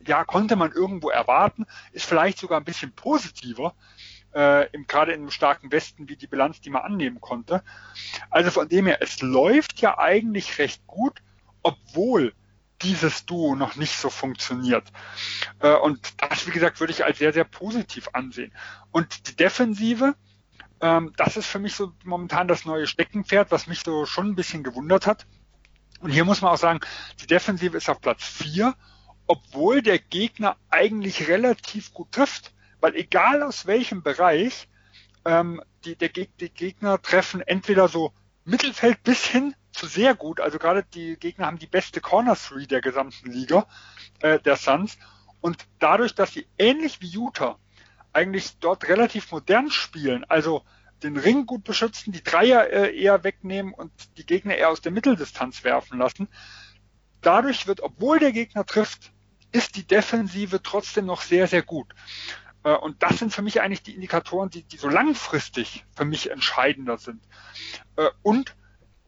ja konnte man irgendwo erwarten, ist vielleicht sogar ein bisschen positiver, äh, im, gerade in einem starken Westen wie die Bilanz, die man annehmen konnte. Also von dem her, es läuft ja eigentlich recht gut, obwohl dieses Duo noch nicht so funktioniert. Äh, und das, wie gesagt, würde ich als sehr, sehr positiv ansehen. Und die Defensive, ähm, das ist für mich so momentan das neue Steckenpferd, was mich so schon ein bisschen gewundert hat. Und hier muss man auch sagen, die Defensive ist auf Platz 4, obwohl der Gegner eigentlich relativ gut trifft. Weil egal aus welchem Bereich, ähm, die, der, die Gegner treffen entweder so Mittelfeld bis hin zu sehr gut. Also gerade die Gegner haben die beste Corner Three der gesamten Liga, äh, der Suns. Und dadurch, dass sie ähnlich wie Utah eigentlich dort relativ modern spielen, also den Ring gut beschützen, die Dreier äh, eher wegnehmen und die Gegner eher aus der Mitteldistanz werfen lassen. Dadurch wird, obwohl der Gegner trifft, ist die Defensive trotzdem noch sehr, sehr gut. Äh, und das sind für mich eigentlich die Indikatoren, die, die so langfristig für mich entscheidender sind. Äh, und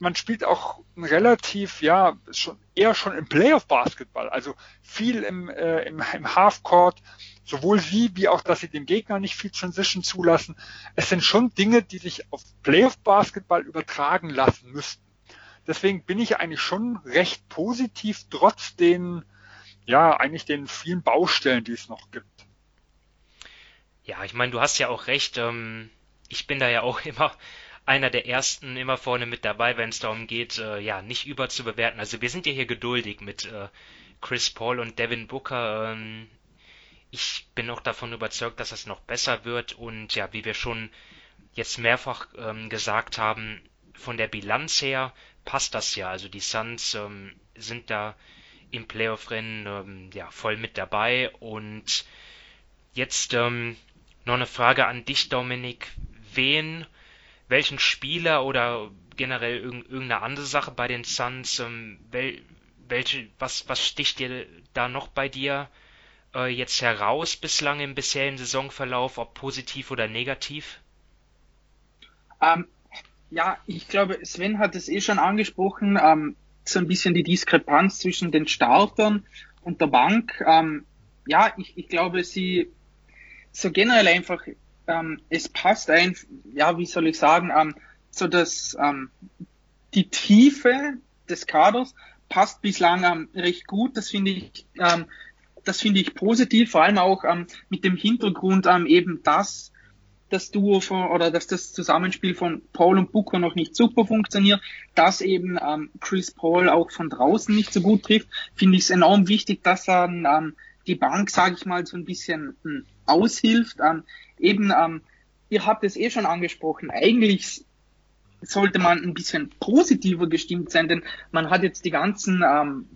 man spielt auch relativ, ja, schon eher schon im Playoff-Basketball, also viel im, äh, im, im Halfcourt, sowohl sie wie auch, dass sie dem Gegner nicht viel Transition zulassen. Es sind schon Dinge, die sich auf Playoff-Basketball übertragen lassen müssten. Deswegen bin ich eigentlich schon recht positiv, trotz den, ja, eigentlich den vielen Baustellen, die es noch gibt. Ja, ich meine, du hast ja auch recht. Ähm, ich bin da ja auch immer einer der ersten immer vorne mit dabei, wenn es darum geht, äh, ja, nicht überzubewerten. Also wir sind ja hier geduldig mit äh, Chris Paul und Devin Booker. Ähm, ich bin auch davon überzeugt, dass es noch besser wird und ja, wie wir schon jetzt mehrfach ähm, gesagt haben, von der Bilanz her passt das ja. Also die Suns ähm, sind da im Playoff-Rennen ähm, ja voll mit dabei und jetzt ähm, noch eine Frage an dich, Dominik. Wen, welchen Spieler oder generell irgendeine andere Sache bei den Suns, ähm, wel, welche, was, was sticht dir da noch bei dir äh, jetzt heraus bislang im bisherigen Saisonverlauf, ob positiv oder negativ? Ähm, ja, ich glaube, Sven hat es eh schon angesprochen, ähm, so ein bisschen die Diskrepanz zwischen den Startern und der Bank. Ähm, ja, ich, ich glaube, sie so generell einfach, ähm, es passt ein, ja, wie soll ich sagen, ähm, so dass ähm, die Tiefe des Kaders passt bislang ähm, recht gut. Das finde ich, ähm, das finde ich positiv, vor allem auch ähm, mit dem Hintergrund ähm, eben, dass das Duo von oder dass das Zusammenspiel von Paul und Booker noch nicht super funktioniert, dass eben ähm, Chris Paul auch von draußen nicht so gut trifft, finde ich es enorm wichtig, dass er ähm, die Bank, sage ich mal, so ein bisschen hm, aushilft. Ähm, eben, ähm, ihr habt es eh schon angesprochen, eigentlich sollte man ein bisschen positiver gestimmt sein, denn man hat jetzt die ganzen, ähm,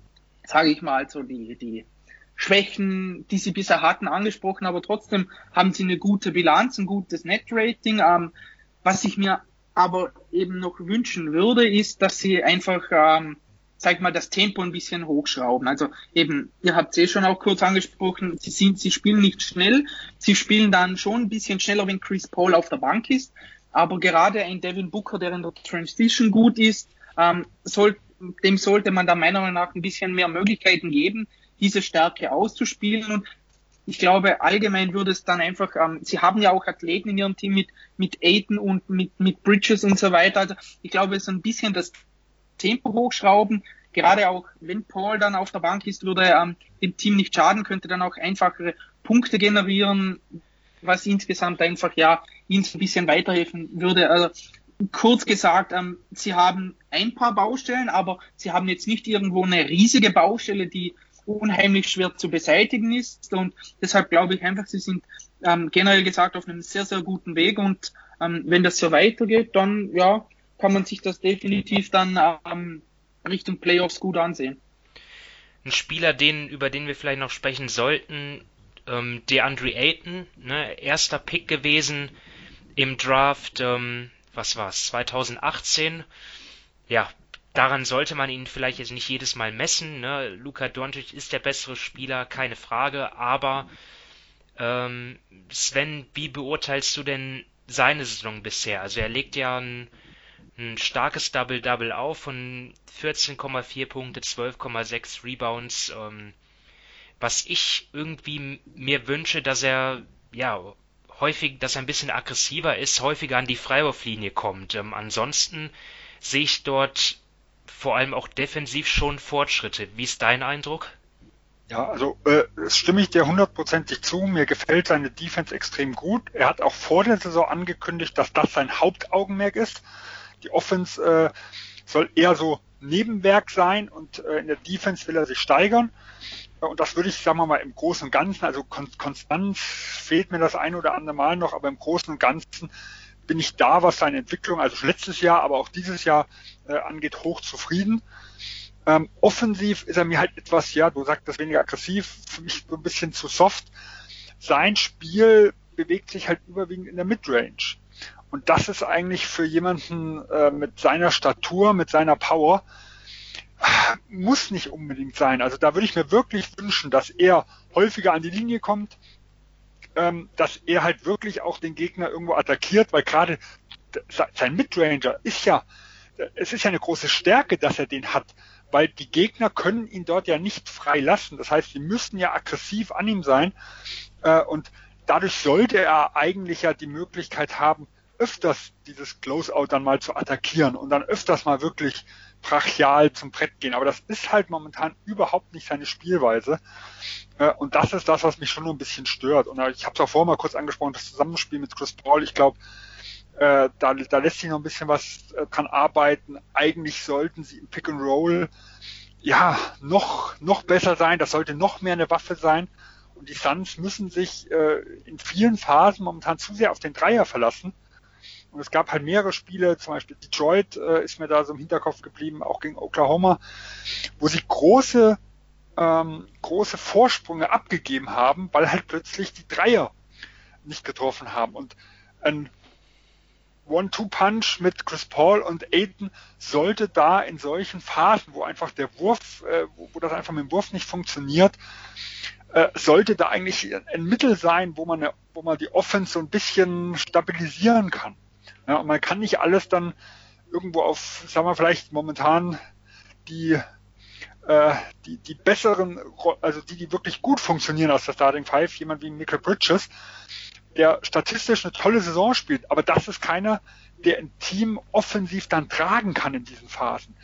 sage ich mal, so die, die Schwächen, die sie bisher hatten, angesprochen, aber trotzdem haben sie eine gute Bilanz, ein gutes Net-Rating. Ähm, was ich mir aber eben noch wünschen würde, ist, dass sie einfach ähm, sag mal, das Tempo ein bisschen hochschrauben. Also eben, ihr habt es eh schon auch kurz angesprochen, sie sind, sie spielen nicht schnell, sie spielen dann schon ein bisschen schneller, wenn Chris Paul auf der Bank ist, aber gerade ein Devin Booker, der in der Transition gut ist, ähm, soll, dem sollte man da meiner Meinung nach ein bisschen mehr Möglichkeiten geben, diese Stärke auszuspielen und ich glaube, allgemein würde es dann einfach, ähm, sie haben ja auch Athleten in ihrem Team mit, mit Aiden und mit, mit Bridges und so weiter. Also ich glaube, so ein bisschen das Tempo hochschrauben. Gerade auch, wenn Paul dann auf der Bank ist, würde er ähm, dem Team nicht schaden, könnte dann auch einfachere Punkte generieren, was insgesamt einfach ja ihnen ein bisschen weiterhelfen würde. Also kurz gesagt, ähm, sie haben ein paar Baustellen, aber sie haben jetzt nicht irgendwo eine riesige Baustelle, die unheimlich schwer zu beseitigen ist. Und deshalb glaube ich einfach, sie sind ähm, generell gesagt auf einem sehr, sehr guten Weg. Und ähm, wenn das so weitergeht, dann ja, kann man sich das definitiv dann ähm, Richtung Playoffs gut ansehen. Ein Spieler, den, über den wir vielleicht noch sprechen sollten, ähm, DeAndre Ayton, ne, erster Pick gewesen im Draft, ähm, was war's, 2018. Ja, daran sollte man ihn vielleicht jetzt nicht jedes Mal messen. Ne? Luka Doncic ist der bessere Spieler, keine Frage, aber ähm, Sven, wie beurteilst du denn seine Saison bisher? Also er legt ja ein ein starkes Double-Double auf von 14,4 Punkte, 12,6 Rebounds. Ähm, was ich irgendwie mir wünsche, dass er ja häufig, dass er ein bisschen aggressiver ist, häufiger an die Freiwurflinie kommt. Ähm, ansonsten sehe ich dort vor allem auch defensiv schon Fortschritte. Wie ist dein Eindruck? Ja, also äh, stimme ich dir hundertprozentig zu. Mir gefällt seine Defense extrem gut. Er hat auch vor der Saison angekündigt, dass das sein Hauptaugenmerk ist. Die Offense äh, soll eher so Nebenwerk sein und äh, in der Defense will er sich steigern. Und das würde ich, sagen wir mal, im Großen und Ganzen, also Kon Konstanz fehlt mir das ein oder andere Mal noch, aber im Großen und Ganzen bin ich da, was seine Entwicklung, also letztes Jahr, aber auch dieses Jahr äh, angeht, hoch zufrieden. Ähm, offensiv ist er mir halt etwas, ja, du sagst das weniger aggressiv, für mich so ein bisschen zu soft. Sein Spiel bewegt sich halt überwiegend in der Midrange. Und das ist eigentlich für jemanden äh, mit seiner Statur, mit seiner Power, muss nicht unbedingt sein. Also da würde ich mir wirklich wünschen, dass er häufiger an die Linie kommt, ähm, dass er halt wirklich auch den Gegner irgendwo attackiert, weil gerade sein Midranger ist ja, es ist ja eine große Stärke, dass er den hat, weil die Gegner können ihn dort ja nicht frei lassen. Das heißt, sie müssen ja aggressiv an ihm sein äh, und dadurch sollte er eigentlich ja die Möglichkeit haben, öfters dieses Closeout dann mal zu attackieren und dann öfters mal wirklich brachial zum Brett gehen. Aber das ist halt momentan überhaupt nicht seine Spielweise. Äh, und das ist das, was mich schon ein bisschen stört. Und ich habe es auch vorher mal kurz angesprochen, das Zusammenspiel mit Chris Paul. Ich glaube, äh, da, da lässt sich noch ein bisschen was äh, dran arbeiten. Eigentlich sollten sie im Pick and Roll ja noch, noch besser sein. Das sollte noch mehr eine Waffe sein. Und die Suns müssen sich in vielen Phasen momentan zu sehr auf den Dreier verlassen und es gab halt mehrere Spiele, zum Beispiel Detroit äh, ist mir da so im Hinterkopf geblieben, auch gegen Oklahoma, wo sie große, ähm, große Vorsprünge abgegeben haben, weil halt plötzlich die Dreier nicht getroffen haben. Und ein One-Two-Punch mit Chris Paul und Aiden sollte da in solchen Phasen, wo einfach der Wurf, äh, wo, wo das einfach mit dem Wurf nicht funktioniert, äh, sollte da eigentlich ein Mittel sein, wo man, wo man die Offense so ein bisschen stabilisieren kann. Ja, man kann nicht alles dann irgendwo auf, sagen wir vielleicht momentan die äh, die, die besseren, also die, die wirklich gut funktionieren aus der Starting Five, jemand wie Michael Bridges, der statistisch eine tolle Saison spielt, aber das ist keiner, der ein Team offensiv dann tragen kann in diesen Phasen.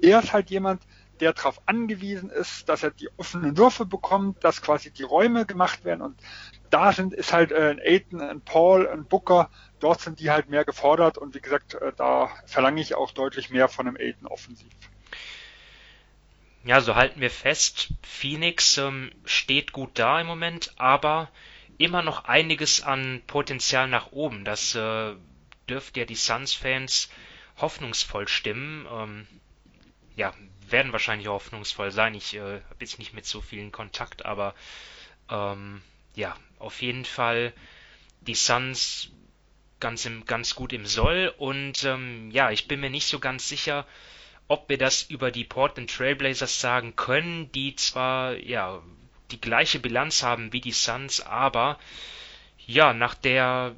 Er ist halt jemand, der darauf angewiesen ist, dass er die offenen Würfe bekommt, dass quasi die Räume gemacht werden und da sind ist halt äh, ein Aiton, ein Paul, ein Booker, dort sind die halt mehr gefordert und wie gesagt, äh, da verlange ich auch deutlich mehr von einem Aiton offensiv. Ja, so halten wir fest, Phoenix ähm, steht gut da im Moment, aber immer noch einiges an Potenzial nach oben. Das äh, dürfte ja die Suns-Fans hoffnungsvoll stimmen. Ähm, ja, werden wahrscheinlich hoffnungsvoll sein. Ich äh, habe jetzt nicht mit so vielen Kontakt, aber ähm, ja, auf jeden Fall die Suns ganz, im, ganz gut im Soll und ähm, ja, ich bin mir nicht so ganz sicher, ob wir das über die Portland Trailblazers sagen können, die zwar ja die gleiche Bilanz haben wie die Suns, aber ja, nach der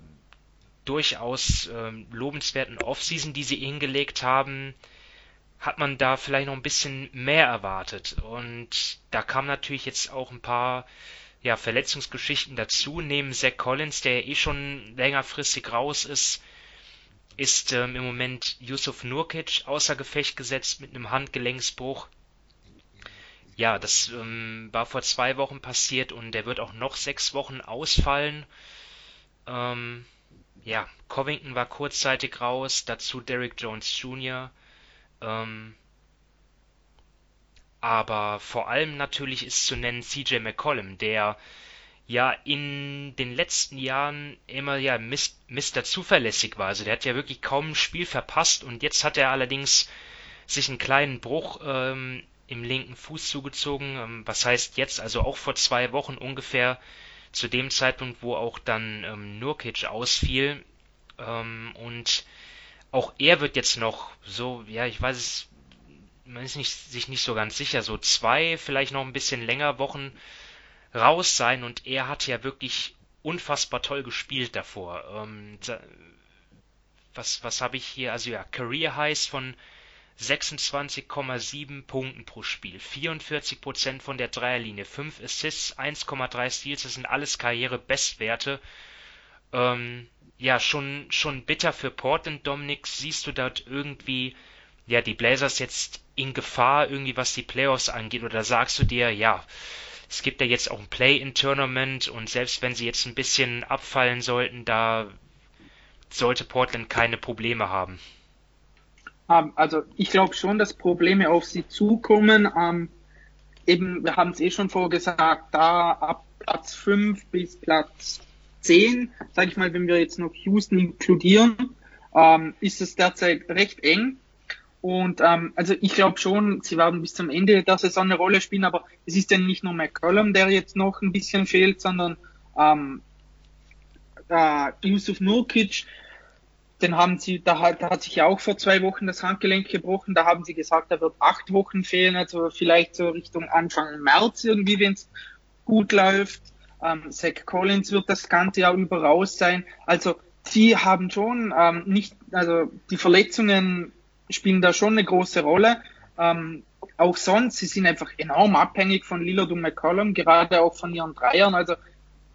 durchaus ähm, lobenswerten Offseason, die sie hingelegt haben, hat man da vielleicht noch ein bisschen mehr erwartet. Und da kamen natürlich jetzt auch ein paar ja, Verletzungsgeschichten dazu. Neben Zach Collins, der eh schon längerfristig raus ist, ist ähm, im Moment Yusuf Nurkic außer Gefecht gesetzt mit einem Handgelenksbruch. Ja, das ähm, war vor zwei Wochen passiert und der wird auch noch sechs Wochen ausfallen. Ähm, ja, Covington war kurzzeitig raus, dazu Derrick Jones Jr. Ähm, aber vor allem natürlich ist zu nennen CJ McCollum, der ja in den letzten Jahren immer ja Mr. zuverlässig war. Also der hat ja wirklich kaum ein Spiel verpasst und jetzt hat er allerdings sich einen kleinen Bruch ähm, im linken Fuß zugezogen. Ähm, was heißt jetzt? Also auch vor zwei Wochen ungefähr zu dem Zeitpunkt, wo auch dann ähm, Nurkic ausfiel. Ähm, und auch er wird jetzt noch so, ja, ich weiß es, man ist nicht, sich nicht so ganz sicher, so zwei, vielleicht noch ein bisschen länger Wochen raus sein und er hat ja wirklich unfassbar toll gespielt davor. Ähm, was was habe ich hier? Also ja, Career Highs von 26,7 Punkten pro Spiel, 44% von der Dreierlinie, 5 Assists, 1,3 Steals, das sind alles Karriere-Bestwerte. Ähm, ja, schon, schon bitter für Portland, Dominik. Siehst du dort irgendwie, ja, die Blazers jetzt in Gefahr, irgendwie was die Playoffs angeht? Oder sagst du dir, ja, es gibt ja jetzt auch ein Play-in-Tournament und selbst wenn sie jetzt ein bisschen abfallen sollten, da sollte Portland keine Probleme haben. Ähm, also ich glaube schon, dass Probleme auf sie zukommen. Ähm, eben, wir haben es eh schon vorgesagt, da ab Platz 5 bis Platz 10, sage ich mal, wenn wir jetzt noch Houston inkludieren, ähm, ist es derzeit recht eng. Und ähm, also ich glaube schon, sie werden bis zum Ende der Saison eine Rolle spielen, aber es ist ja nicht nur McCollum, der jetzt noch ein bisschen fehlt, sondern ähm, äh, Yusuf Nurkic, den haben sie, da hat, da hat sich ja auch vor zwei Wochen das Handgelenk gebrochen, da haben sie gesagt, er wird acht Wochen fehlen, also vielleicht so Richtung Anfang März irgendwie, wenn es gut läuft. Ähm, Zach Collins wird das ganze Jahr über raus sein. Also sie haben schon ähm, nicht, also die Verletzungen spielen da schon eine große Rolle. Ähm, auch sonst, sie sind einfach enorm abhängig von Lillard und McCollum, gerade auch von ihren Dreiern. Also,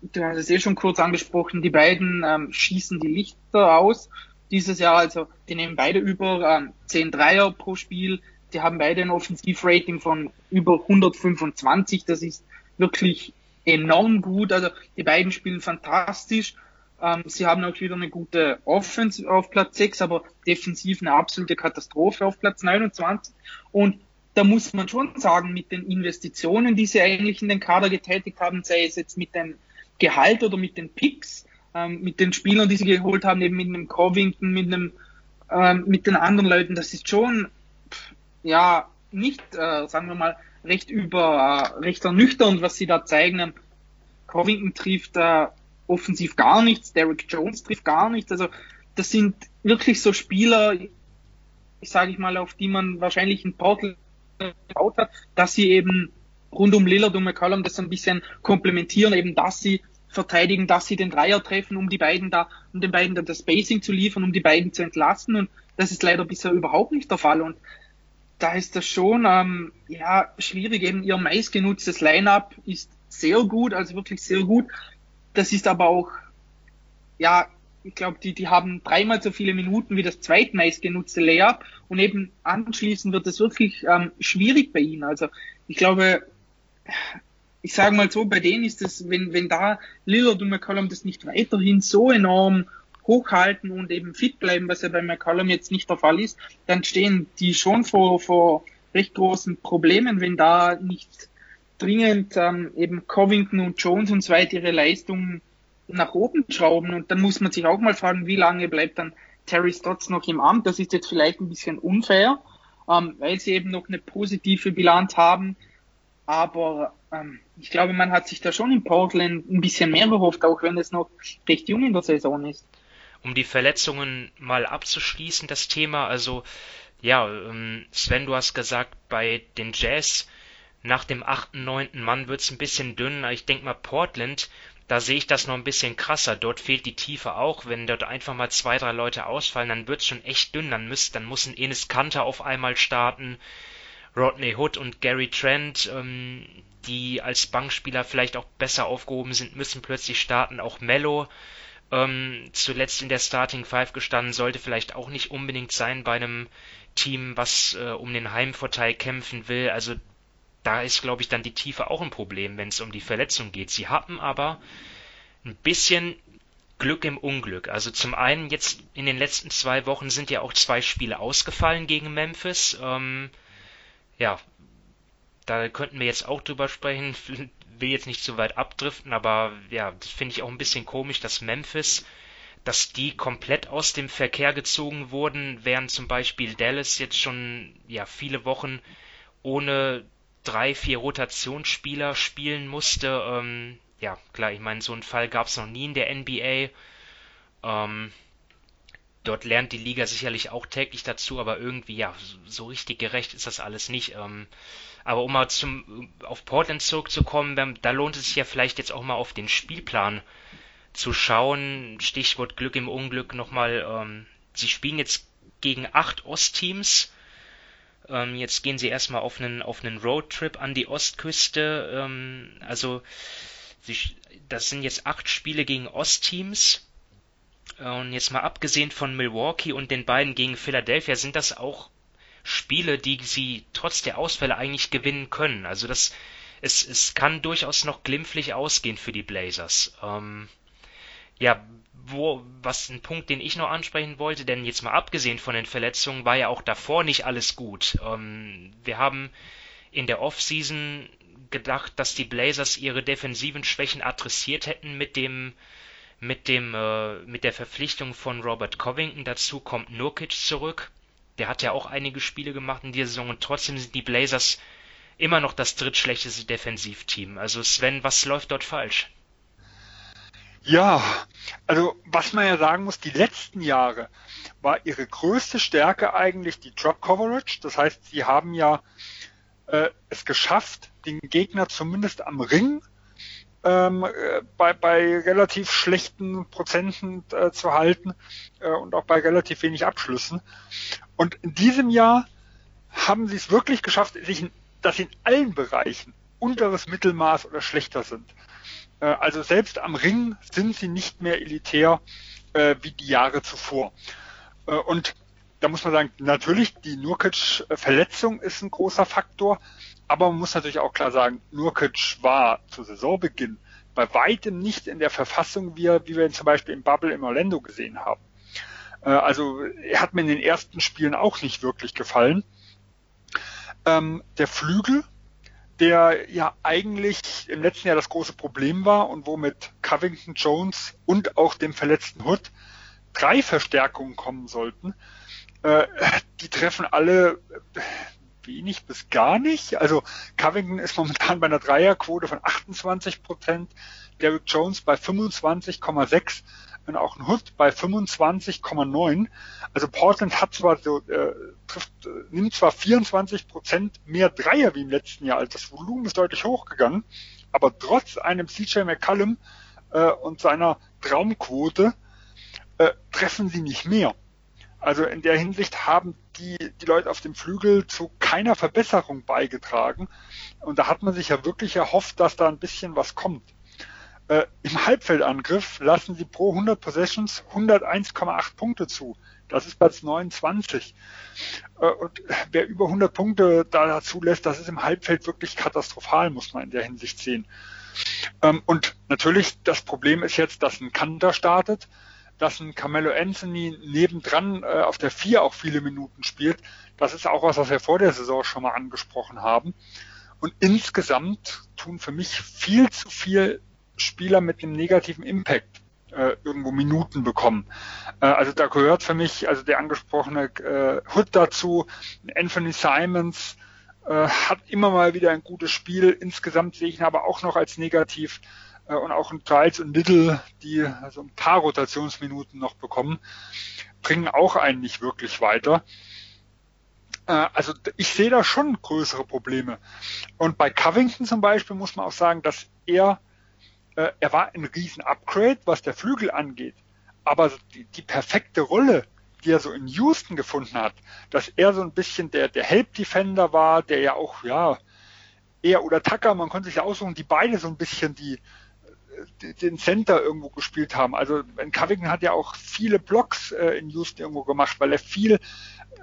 du hast es eh schon kurz angesprochen, die beiden ähm, schießen die Lichter aus dieses Jahr. Also, die nehmen beide über ähm, 10 Dreier pro Spiel. Die haben beide ein Offensivrating von über 125. Das ist wirklich enorm gut. Also, die beiden spielen fantastisch. Ähm, sie haben auch wieder eine gute Offense auf Platz 6, aber defensiv eine absolute Katastrophe auf Platz 29. Und da muss man schon sagen, mit den Investitionen, die sie eigentlich in den Kader getätigt haben, sei es jetzt mit dem Gehalt oder mit den Picks, ähm, mit den Spielern, die sie geholt haben, eben mit einem Covington, mit einem, ähm, mit den anderen Leuten, das ist schon, ja, nicht, äh, sagen wir mal, recht über, äh, recht ernüchternd, was sie da zeigen. Covington trifft äh, offensiv gar nichts, Derek Jones trifft gar nichts. Also das sind wirklich so Spieler, ich sage ich mal, auf die man wahrscheinlich in Portland gebaut hat, dass sie eben rund um Lillard und McCollum das ein bisschen komplementieren, eben dass sie verteidigen, dass sie den Dreier treffen, um die beiden da, um den beiden da das Spacing zu liefern, um die beiden zu entlasten. Und das ist leider bisher überhaupt nicht der Fall. Und da ist das schon ähm, ja schwierig. Eben ihr meistgenutztes Lineup ist sehr gut, also wirklich sehr gut. Das ist aber auch, ja, ich glaube, die, die haben dreimal so viele Minuten wie das zweitmeist genutzte Layup und eben anschließend wird es wirklich ähm, schwierig bei ihnen. Also ich glaube, ich sage mal so, bei denen ist es, wenn, wenn da Lillard und McCollum das nicht weiterhin so enorm hochhalten und eben fit bleiben, was ja bei McCollum jetzt nicht der Fall ist, dann stehen die schon vor, vor recht großen Problemen, wenn da nicht dringend ähm, eben Covington und Jones und so weiter ihre Leistungen nach oben schrauben. Und dann muss man sich auch mal fragen, wie lange bleibt dann Terry Stotts noch im Amt? Das ist jetzt vielleicht ein bisschen unfair, ähm, weil sie eben noch eine positive Bilanz haben. Aber ähm, ich glaube, man hat sich da schon in Portland ein bisschen mehr gehofft, auch wenn es noch recht jung in der Saison ist. Um die Verletzungen mal abzuschließen, das Thema, also ja, ähm, Sven, du hast gesagt, bei den Jazz nach dem achten, neunten Mann wird's ein bisschen dünn. Ich denke mal, Portland, da sehe ich das noch ein bisschen krasser. Dort fehlt die Tiefe auch. Wenn dort einfach mal zwei, drei Leute ausfallen, dann wird's schon echt dünn. Dann, müsst, dann muss ein Enes Kanter auf einmal starten. Rodney Hood und Gary Trent, ähm, die als Bankspieler vielleicht auch besser aufgehoben sind, müssen plötzlich starten. Auch Mello, ähm, zuletzt in der Starting Five gestanden, sollte vielleicht auch nicht unbedingt sein bei einem Team, was äh, um den Heimvorteil kämpfen will. Also da ist, glaube ich, dann die Tiefe auch ein Problem, wenn es um die Verletzung geht. Sie hatten aber ein bisschen Glück im Unglück. Also zum einen jetzt in den letzten zwei Wochen sind ja auch zwei Spiele ausgefallen gegen Memphis. Ähm, ja, da könnten wir jetzt auch drüber sprechen. Will jetzt nicht zu weit abdriften, aber ja, das finde ich auch ein bisschen komisch, dass Memphis, dass die komplett aus dem Verkehr gezogen wurden, während zum Beispiel Dallas jetzt schon ja viele Wochen ohne drei, vier Rotationsspieler spielen musste. Ähm, ja, klar, ich meine, so einen Fall gab es noch nie in der NBA. Ähm, dort lernt die Liga sicherlich auch täglich dazu, aber irgendwie, ja, so richtig gerecht ist das alles nicht. Ähm, aber um mal zum, auf Portland zurückzukommen, da lohnt es sich ja vielleicht jetzt auch mal auf den Spielplan zu schauen. Stichwort Glück im Unglück nochmal. Ähm, sie spielen jetzt gegen acht Ostteams. Ähm, jetzt gehen sie erstmal auf einen, auf einen Roadtrip an die Ostküste. Ähm, also, sie, das sind jetzt acht Spiele gegen Ostteams. Und jetzt mal abgesehen von Milwaukee und den beiden gegen Philadelphia sind das auch Spiele, die sie trotz der Ausfälle eigentlich gewinnen können. Also das, es, es kann durchaus noch glimpflich ausgehen für die Blazers. Ähm, ja, wo, was ein Punkt, den ich noch ansprechen wollte, denn jetzt mal abgesehen von den Verletzungen, war ja auch davor nicht alles gut. Ähm, wir haben in der Offseason gedacht, dass die Blazers ihre defensiven Schwächen adressiert hätten mit dem mit dem äh, mit der Verpflichtung von Robert Covington. Dazu kommt Nurkic zurück. Der hat ja auch einige Spiele gemacht in dieser Saison und trotzdem sind die Blazers immer noch das drittschlechteste Defensivteam. Also Sven, was läuft dort falsch? Ja, also was man ja sagen muss, die letzten Jahre war ihre größte Stärke eigentlich die Drop Coverage. Das heißt, sie haben ja äh, es geschafft, den Gegner zumindest am Ring ähm, äh, bei, bei relativ schlechten Prozenten äh, zu halten äh, und auch bei relativ wenig Abschlüssen. Und in diesem Jahr haben sie es wirklich geschafft, sich in, dass sie in allen Bereichen unteres Mittelmaß oder schlechter sind. Äh, also selbst am Ring sind sie nicht mehr elitär äh, wie die Jahre zuvor. Äh, und da muss man sagen, natürlich, die Nurkic-Verletzung ist ein großer Faktor, aber man muss natürlich auch klar sagen, Nurkic war zu Saisonbeginn bei weitem nicht in der Verfassung, wie, wie wir ihn zum Beispiel im Bubble im Orlando gesehen haben. Also er hat mir in den ersten Spielen auch nicht wirklich gefallen. Ähm, der Flügel, der ja eigentlich im letzten Jahr das große Problem war und wo mit Covington Jones und auch dem verletzten Hood drei Verstärkungen kommen sollten, äh, die treffen alle wenig bis gar nicht. Also Covington ist momentan bei einer Dreierquote von 28 Prozent, Derrick Jones bei 25,6% und auch ein Hood bei 25,9. Also Portland hat zwar so, äh, trifft, äh, nimmt zwar 24 Prozent mehr Dreier wie im letzten Jahr, also das Volumen ist deutlich hochgegangen, aber trotz einem CJ McCallum äh, und seiner Traumquote äh, treffen sie nicht mehr. Also in der Hinsicht haben die, die Leute auf dem Flügel zu keiner Verbesserung beigetragen. Und da hat man sich ja wirklich erhofft, dass da ein bisschen was kommt. Äh, Im Halbfeldangriff lassen sie pro 100 Possessions 101,8 Punkte zu. Das ist Platz 29. Äh, und wer über 100 Punkte da dazu lässt, das ist im Halbfeld wirklich katastrophal, muss man in der Hinsicht sehen. Ähm, und natürlich, das Problem ist jetzt, dass ein Kanter startet, dass ein Carmelo Anthony nebendran äh, auf der 4 auch viele Minuten spielt. Das ist auch was, was wir vor der Saison schon mal angesprochen haben. Und insgesamt tun für mich viel zu viel Spieler mit einem negativen Impact äh, irgendwo Minuten bekommen. Äh, also da gehört für mich also der angesprochene äh, Hood dazu, Anthony Simons äh, hat immer mal wieder ein gutes Spiel. Insgesamt sehe ich ihn aber auch noch als negativ und auch ein Giles und Little, die also ein paar Rotationsminuten noch bekommen, bringen auch einen nicht wirklich weiter. Äh, also ich sehe da schon größere Probleme. Und bei Covington zum Beispiel muss man auch sagen, dass er, äh, er war ein riesen Upgrade, was der Flügel angeht. Aber die, die perfekte Rolle, die er so in Houston gefunden hat, dass er so ein bisschen der, der Help-Defender war, der ja auch, ja, er oder Tucker, man konnte sich ja aussuchen, die beide so ein bisschen die, den Center irgendwo gespielt haben. Also Covington hat ja auch viele Blocks äh, in Houston irgendwo gemacht, weil er viel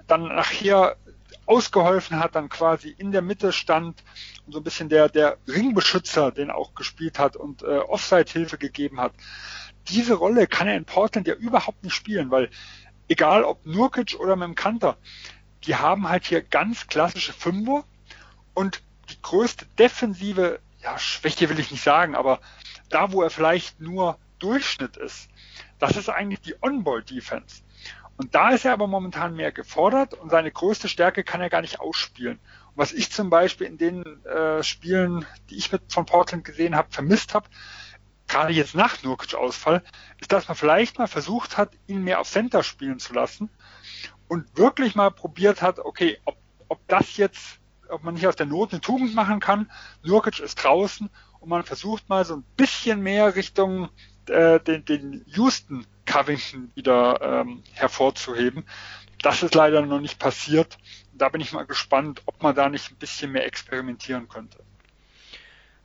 dann nachher ausgeholfen hat, dann quasi in der Mitte stand und so ein bisschen der, der Ringbeschützer, den auch gespielt hat und äh, Offside-Hilfe gegeben hat. Diese Rolle kann er in Portland ja überhaupt nicht spielen, weil egal ob Nurkic oder Memkanter, die haben halt hier ganz klassische Fünfer und die größte defensive, ja, Schwäche will ich nicht sagen, aber da, wo er vielleicht nur Durchschnitt ist, das ist eigentlich die On-Ball-Defense. Und da ist er aber momentan mehr gefordert und seine größte Stärke kann er gar nicht ausspielen. Und was ich zum Beispiel in den äh, Spielen, die ich mit von Portland gesehen habe, vermisst habe, gerade jetzt nach Nurkic-Ausfall, ist, dass man vielleicht mal versucht hat, ihn mehr auf Center spielen zu lassen und wirklich mal probiert hat, okay, ob, ob das jetzt, ob man nicht aus der Not eine Tugend machen kann. Nurkic ist draußen und man versucht mal so ein bisschen mehr Richtung äh, den, den Houston Covington wieder ähm, hervorzuheben. Das ist leider noch nicht passiert. Da bin ich mal gespannt, ob man da nicht ein bisschen mehr experimentieren könnte.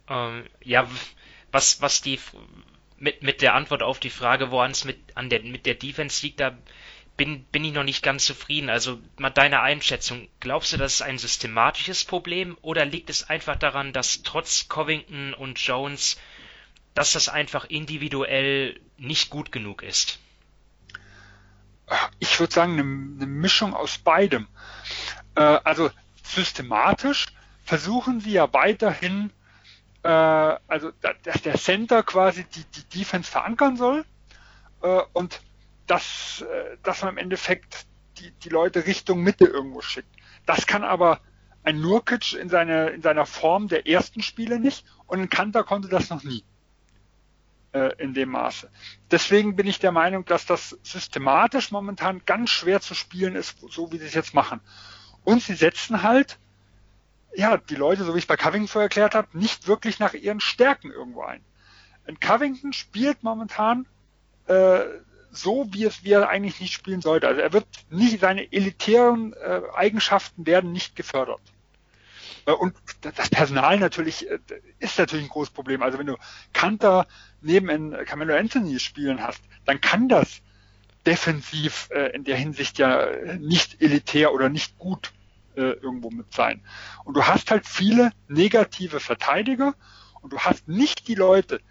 Ähm, ja, was, was die mit, mit der Antwort auf die Frage, woran es mit, an der, mit der Defense liegt, da bin, bin ich noch nicht ganz zufrieden. Also mal deine Einschätzung. Glaubst du, das ist ein systematisches Problem oder liegt es einfach daran, dass trotz Covington und Jones, dass das einfach individuell nicht gut genug ist? Ich würde sagen, eine, eine Mischung aus beidem. Äh, also systematisch versuchen sie ja weiterhin, äh, also dass der Center quasi die, die Defense verankern soll äh, und dass, äh, dass man im Endeffekt die, die Leute Richtung Mitte irgendwo schickt. Das kann aber ein Nurkic in, seine, in seiner Form der ersten Spiele nicht und ein Kanter konnte das noch nie äh, in dem Maße. Deswegen bin ich der Meinung, dass das systematisch momentan ganz schwer zu spielen ist, so wie sie es jetzt machen. Und sie setzen halt, ja, die Leute, so wie ich bei Covington erklärt habe, nicht wirklich nach ihren Stärken irgendwo ein. Ein Covington spielt momentan äh, so, wie es wie er eigentlich nicht spielen sollte. Also er wird nicht, seine elitären äh, Eigenschaften werden nicht gefördert. Äh, und das Personal natürlich äh, ist natürlich ein großes Problem. Also wenn du Kanter neben ein Camelo Anthony spielen hast, dann kann das defensiv äh, in der Hinsicht ja nicht elitär oder nicht gut äh, irgendwo mit sein. Und du hast halt viele negative Verteidiger und du hast nicht die Leute,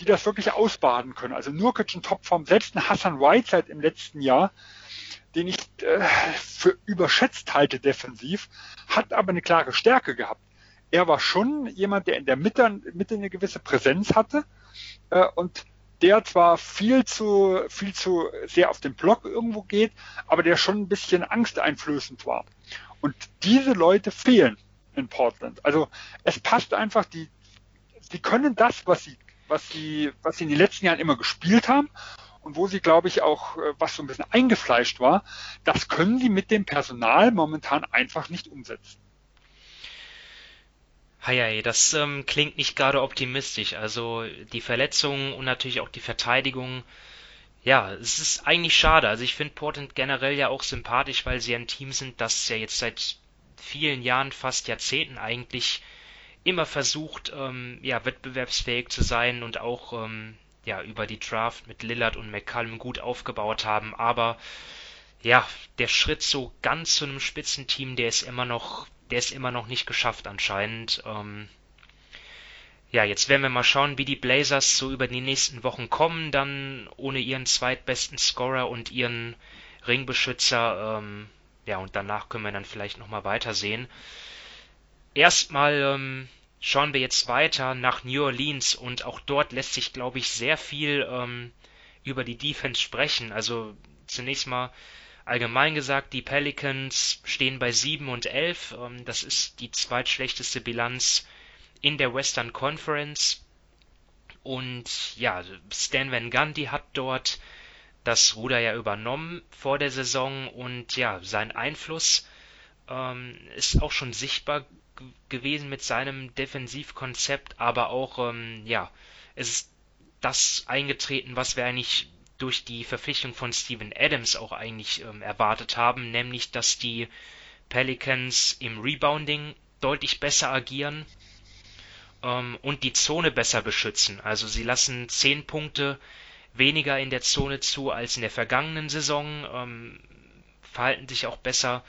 die das wirklich ausbaden können. Also Nurkic in Topform, selbst ein Hassan Whiteside im letzten Jahr, den ich äh, für überschätzt halte defensiv, hat aber eine klare Stärke gehabt. Er war schon jemand, der in der Mitte, Mitte eine gewisse Präsenz hatte äh, und der zwar viel zu, viel zu sehr auf den Block irgendwo geht, aber der schon ein bisschen angsteinflößend war. Und diese Leute fehlen in Portland. Also es passt einfach, die, die können das, was sie was sie, was sie in den letzten Jahren immer gespielt haben und wo sie, glaube ich, auch, äh, was so ein bisschen eingefleischt war, das können sie mit dem Personal momentan einfach nicht umsetzen. Heiei, das ähm, klingt nicht gerade optimistisch. Also die Verletzungen und natürlich auch die Verteidigung. Ja, es ist eigentlich schade. Also ich finde Portland generell ja auch sympathisch, weil sie ein Team sind, das ja jetzt seit vielen Jahren, fast Jahrzehnten eigentlich immer versucht, ähm, ja, wettbewerbsfähig zu sein und auch ähm, ja, über die Draft mit Lillard und McCallum gut aufgebaut haben. Aber ja, der Schritt so ganz zu einem Spitzenteam, der ist immer noch, der ist immer noch nicht geschafft anscheinend. Ähm, ja, jetzt werden wir mal schauen, wie die Blazers so über die nächsten Wochen kommen, dann ohne ihren zweitbesten Scorer und ihren Ringbeschützer. Ähm, ja, und danach können wir dann vielleicht nochmal weitersehen. Erstmal ähm, schauen wir jetzt weiter nach New Orleans und auch dort lässt sich, glaube ich, sehr viel ähm, über die Defense sprechen. Also zunächst mal allgemein gesagt, die Pelicans stehen bei 7 und 11. Ähm, das ist die zweitschlechteste Bilanz in der Western Conference. Und ja, Stan Van Gundy hat dort das Ruder ja übernommen vor der Saison und ja, sein Einfluss ähm, ist auch schon sichtbar gewesen mit seinem Defensivkonzept, aber auch, ähm, ja, es ist das eingetreten, was wir eigentlich durch die Verpflichtung von Steven Adams auch eigentlich ähm, erwartet haben, nämlich dass die Pelicans im Rebounding deutlich besser agieren ähm, und die Zone besser beschützen. Also sie lassen zehn Punkte weniger in der Zone zu als in der vergangenen Saison, ähm, verhalten sich auch besser,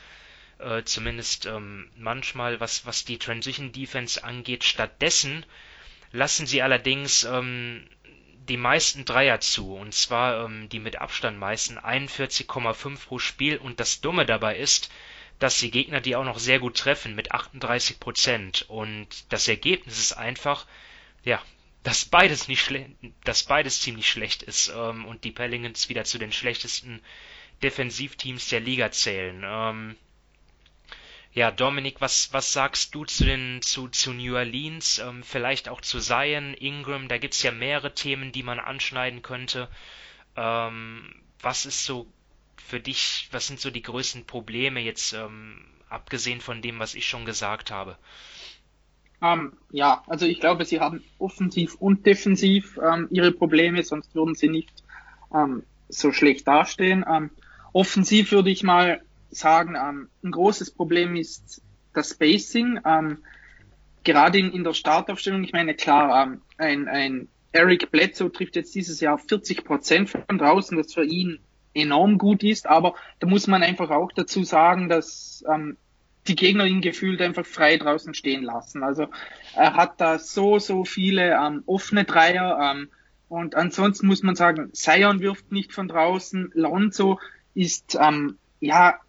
äh, zumindest ähm, manchmal, was, was die Transition Defense angeht. Stattdessen lassen sie allerdings ähm, die meisten Dreier zu, und zwar ähm, die mit Abstand meisten, 41,5 pro Spiel. Und das Dumme dabei ist, dass die Gegner die auch noch sehr gut treffen mit 38 Prozent. Und das Ergebnis ist einfach, ja, dass beides nicht schle dass beides ziemlich schlecht ist ähm, und die Pelicans wieder zu den schlechtesten Defensivteams der Liga zählen. Ähm, ja, Dominik, was, was sagst du zu den zu, zu New Orleans, ähm, vielleicht auch zu Zion, Ingram? Da gibt's ja mehrere Themen, die man anschneiden könnte. Ähm, was ist so für dich, was sind so die größten Probleme jetzt, ähm, abgesehen von dem, was ich schon gesagt habe? Ähm, ja, also ich glaube, sie haben offensiv und defensiv ähm, ihre Probleme, sonst würden sie nicht ähm, so schlecht dastehen. Offensiv würde ich mal sagen, ähm, ein großes Problem ist das Spacing. Ähm, gerade in, in der Startaufstellung, ich meine, klar, ein, ein Eric Bledsoe trifft jetzt dieses Jahr 40 Prozent von draußen, das für ihn enorm gut ist, aber da muss man einfach auch dazu sagen, dass ähm, die Gegner ihn gefühlt einfach frei draußen stehen lassen. Also er hat da so, so viele ähm, offene Dreier ähm, und ansonsten muss man sagen, Sion wirft nicht von draußen, Lonzo ist, ähm, ja,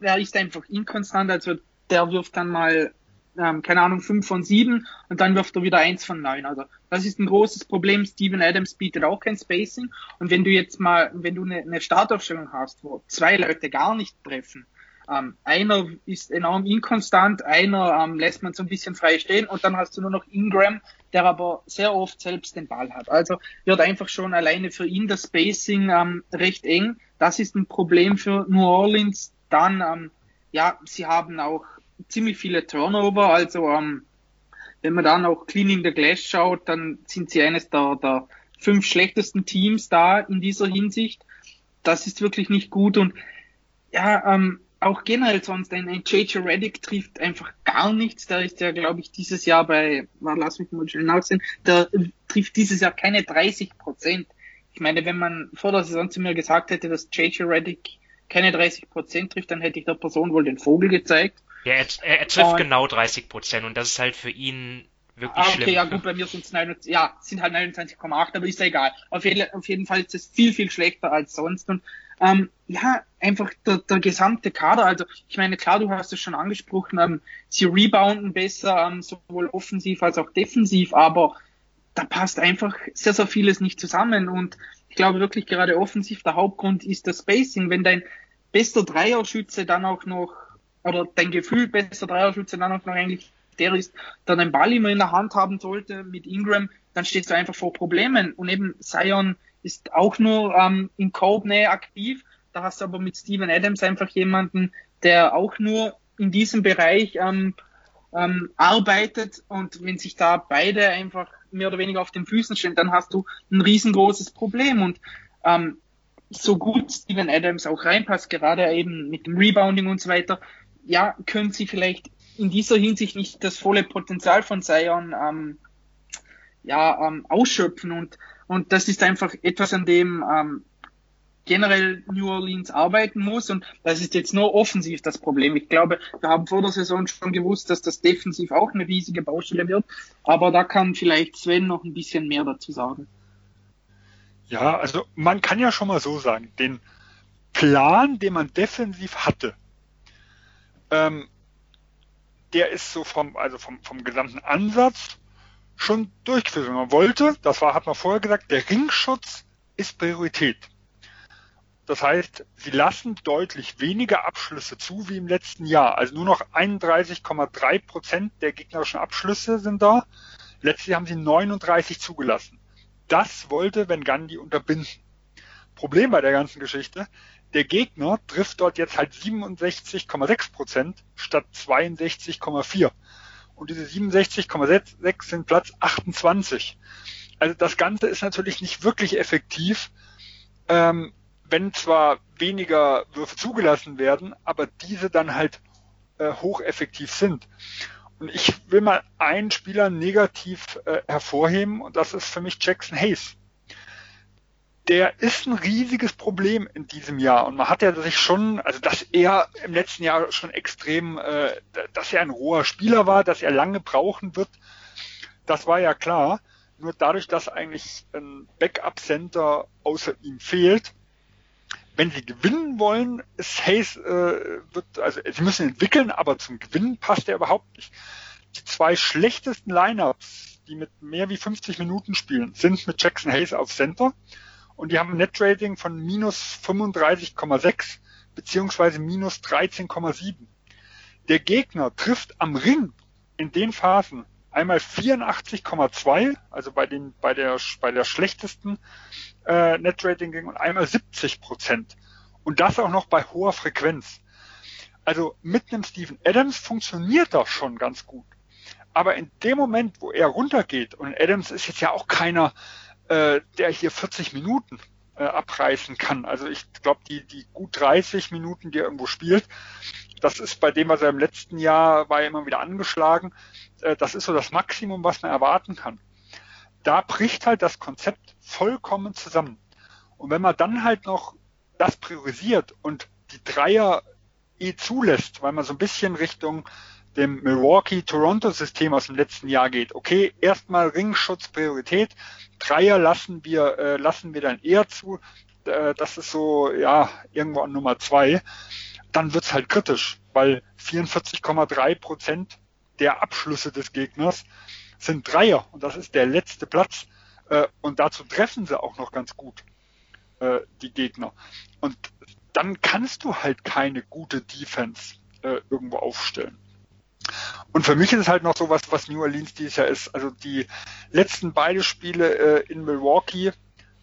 er ist einfach inkonstant, also der wirft dann mal ähm, keine Ahnung, fünf von sieben und dann wirft er wieder eins von neun. Also das ist ein großes Problem. Steven Adams bietet auch kein Spacing. Und wenn du jetzt mal, wenn du eine, eine Startaufstellung hast, wo zwei Leute gar nicht treffen, ähm, einer ist enorm inkonstant, einer ähm, lässt man so ein bisschen frei stehen und dann hast du nur noch Ingram, der aber sehr oft selbst den Ball hat. Also wird einfach schon alleine für ihn das Spacing ähm, recht eng. Das ist ein Problem für New Orleans. Dann, ähm, ja, sie haben auch ziemlich viele Turnover. Also ähm, wenn man dann auch Cleaning the Glass schaut, dann sind sie eines der, der fünf schlechtesten Teams da in dieser Hinsicht. Das ist wirklich nicht gut und ja, ähm, auch generell sonst ein, ein JJ Reddick trifft einfach gar nichts. Da ist ja, glaube ich, dieses Jahr bei, lass mich mal schnell nachsehen, der trifft dieses Jahr keine 30 Prozent. Ich meine, wenn man vor der Saison zu mir gesagt hätte, dass JJ Reddick keine 30 Prozent trifft, dann hätte ich der Person wohl den Vogel gezeigt. Ja, er, er, er trifft und, genau 30 Prozent und das ist halt für ihn wirklich ah, okay, schlimm. ja gut, bei mir sind es ja, sind halt 29,8, aber ist ja egal. Auf jeden, auf jeden Fall ist es viel, viel schlechter als sonst und ähm, ja, einfach der, der gesamte Kader, also ich meine, klar, du hast es schon angesprochen, ähm, sie rebounden besser, ähm, sowohl offensiv als auch defensiv, aber da passt einfach sehr, sehr vieles nicht zusammen und ich glaube wirklich gerade offensiv der Hauptgrund ist das Spacing. Wenn dein bester Dreierschütze dann auch noch oder dein Gefühl besser Dreierschütze dann auch noch eigentlich der ist, der den Ball immer in der Hand haben sollte mit Ingram, dann stehst du einfach vor Problemen. Und eben Zion ist auch nur ähm, in Cold-Nähe aktiv. Da hast du aber mit Steven Adams einfach jemanden, der auch nur in diesem Bereich ähm, ähm, arbeitet. Und wenn sich da beide einfach mehr oder weniger auf den Füßen stehen, dann hast du ein riesengroßes Problem. Und ähm, so gut Steven Adams auch reinpasst, gerade eben mit dem Rebounding und so weiter, ja, können sie vielleicht in dieser Hinsicht nicht das volle Potenzial von Zion ähm, ja, ähm, ausschöpfen und, und das ist einfach etwas, an dem ähm, generell New Orleans arbeiten muss und das ist jetzt nur offensiv das Problem. Ich glaube, wir haben vor der Saison schon gewusst, dass das defensiv auch eine riesige Baustelle wird, aber da kann vielleicht Sven noch ein bisschen mehr dazu sagen. Ja, also man kann ja schon mal so sagen, den Plan, den man defensiv hatte, ähm, der ist so vom, also vom, vom gesamten Ansatz schon durchgeführt. Man wollte, das war, hat man vorher gesagt, der Ringschutz ist Priorität. Das heißt, sie lassen deutlich weniger Abschlüsse zu wie im letzten Jahr. Also nur noch 31,3 Prozent der gegnerischen Abschlüsse sind da. Letztes Jahr haben sie 39 zugelassen. Das wollte Van Gandhi unterbinden. Problem bei der ganzen Geschichte, der Gegner trifft dort jetzt halt 67,6 Prozent statt 62,4. Und diese 67,6 sind Platz 28. Also das Ganze ist natürlich nicht wirklich effektiv, ähm, wenn zwar weniger Würfe zugelassen werden, aber diese dann halt äh, hocheffektiv sind. Und ich will mal einen Spieler negativ äh, hervorheben und das ist für mich Jackson Hayes. Der ist ein riesiges Problem in diesem Jahr und man hat ja sich schon, also dass er im letzten Jahr schon extrem, äh, dass er ein roher Spieler war, dass er lange brauchen wird, das war ja klar. Nur dadurch, dass eigentlich ein Backup-Center außer ihm fehlt, wenn sie gewinnen wollen, ist Hayes, äh, wird, also sie müssen entwickeln, aber zum Gewinnen passt er überhaupt nicht. Die zwei schlechtesten Lineups, die mit mehr wie 50 Minuten spielen, sind mit Jackson Hayes auf Center und die haben ein Net-Rating von minus 35,6 beziehungsweise minus 13,7. Der Gegner trifft am Ring in den Phasen einmal 84,2, also bei den bei der bei der schlechtesten äh, Netrating ging und einmal 70 Prozent und das auch noch bei hoher Frequenz. Also mit einem Steven Adams funktioniert das schon ganz gut. Aber in dem Moment, wo er runtergeht, und Adams ist jetzt ja auch keiner, äh, der hier 40 Minuten äh, abreißen kann. Also ich glaube, die, die gut 30 Minuten, die er irgendwo spielt, das ist bei dem, was er im letzten Jahr war, immer wieder angeschlagen. Äh, das ist so das Maximum, was man erwarten kann. Da bricht halt das Konzept vollkommen zusammen. Und wenn man dann halt noch das priorisiert und die Dreier eh zulässt, weil man so ein bisschen Richtung dem Milwaukee-Toronto-System aus dem letzten Jahr geht. Okay, erstmal Ringschutz Priorität, Dreier lassen wir äh, lassen wir dann eher zu. Äh, das ist so ja irgendwo an Nummer zwei. Dann wird's halt kritisch, weil 44,3 Prozent der Abschlüsse des Gegners sind Dreier und das ist der letzte Platz. Äh, und dazu treffen sie auch noch ganz gut äh, die Gegner. Und dann kannst du halt keine gute Defense äh, irgendwo aufstellen. Und für mich ist es halt noch so was, was New Orleans dieses Jahr ist. Also die letzten beide Spiele äh, in Milwaukee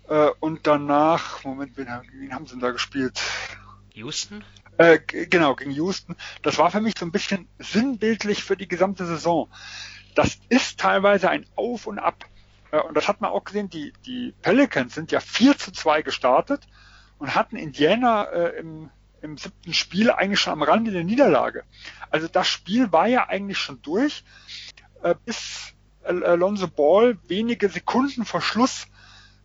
äh, und danach, Moment, wen, wen haben sie denn da gespielt? Houston? Äh, genau, gegen Houston. Das war für mich so ein bisschen sinnbildlich für die gesamte Saison. Das ist teilweise ein Auf und Ab. Äh, und das hat man auch gesehen, die, die Pelicans sind ja 4 zu 2 gestartet und hatten Indiana äh, im, im siebten Spiel eigentlich schon am Rande der Niederlage. Also das Spiel war ja eigentlich schon durch, äh, bis Alonso Ball wenige Sekunden vor Schluss